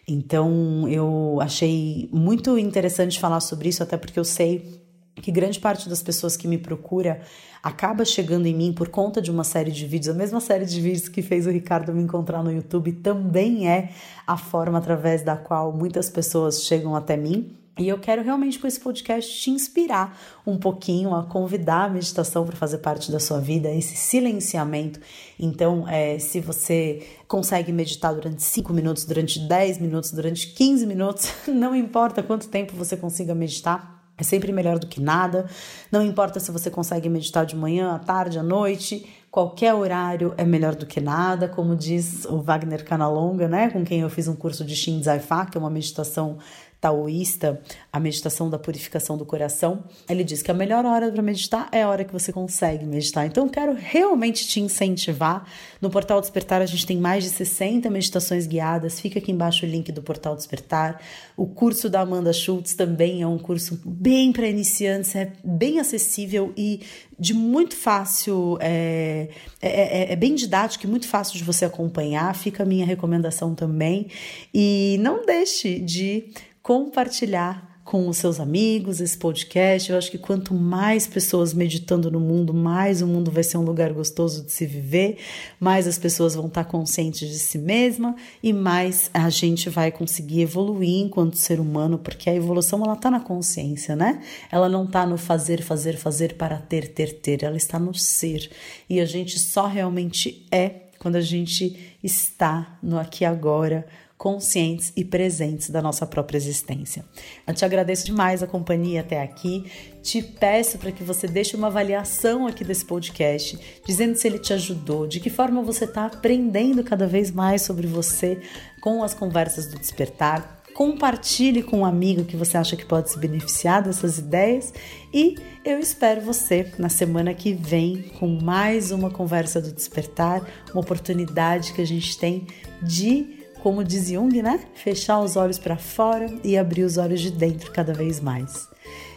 Então, eu achei muito interessante falar sobre isso, até porque eu sei que grande parte das pessoas que me procura acaba chegando em mim por conta de uma série de vídeos, a mesma série de vídeos que fez o Ricardo me encontrar no YouTube também é a forma através da qual muitas pessoas chegam até mim. E eu quero realmente com esse podcast te inspirar um pouquinho a convidar a meditação para fazer parte da sua vida, esse silenciamento. Então, é, se você consegue meditar durante 5 minutos, durante 10 minutos, durante 15 minutos, não importa quanto tempo você consiga meditar, é sempre melhor do que nada. Não importa se você consegue meditar de manhã, à tarde, à noite, qualquer horário é melhor do que nada, como diz o Wagner Canalonga, né, com quem eu fiz um curso de Shinzai Fa, que é uma meditação taoísta, a meditação da purificação do coração, ele diz que a melhor hora para meditar é a hora que você consegue meditar. Então, quero realmente te incentivar. No Portal Despertar, a gente tem mais de 60 meditações guiadas. Fica aqui embaixo o link do Portal Despertar. O curso da Amanda Schultz também é um curso bem para iniciantes, é bem acessível e de muito fácil, é, é, é, é, bem didático e muito fácil de você acompanhar. Fica a minha recomendação também. E não deixe de compartilhar com os seus amigos esse podcast. Eu acho que quanto mais pessoas meditando no mundo, mais o mundo vai ser um lugar gostoso de se viver, mais as pessoas vão estar conscientes de si mesma e mais a gente vai conseguir evoluir enquanto ser humano, porque a evolução ela está na consciência, né? Ela não está no fazer, fazer, fazer para ter, ter, ter. Ela está no ser e a gente só realmente é quando a gente está no aqui agora conscientes e presentes da nossa própria existência. Eu te agradeço demais a companhia até aqui. Te peço para que você deixe uma avaliação aqui desse podcast, dizendo se ele te ajudou, de que forma você está aprendendo cada vez mais sobre você com as conversas do despertar compartilhe com um amigo que você acha que pode se beneficiar dessas ideias e eu espero você na semana que vem com mais uma conversa do despertar, uma oportunidade que a gente tem de como diz Jung, né? Fechar os olhos para fora e abrir os olhos de dentro cada vez mais.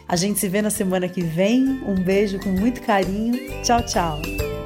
A gente se vê na semana que vem. Um beijo com muito carinho. Tchau, tchau.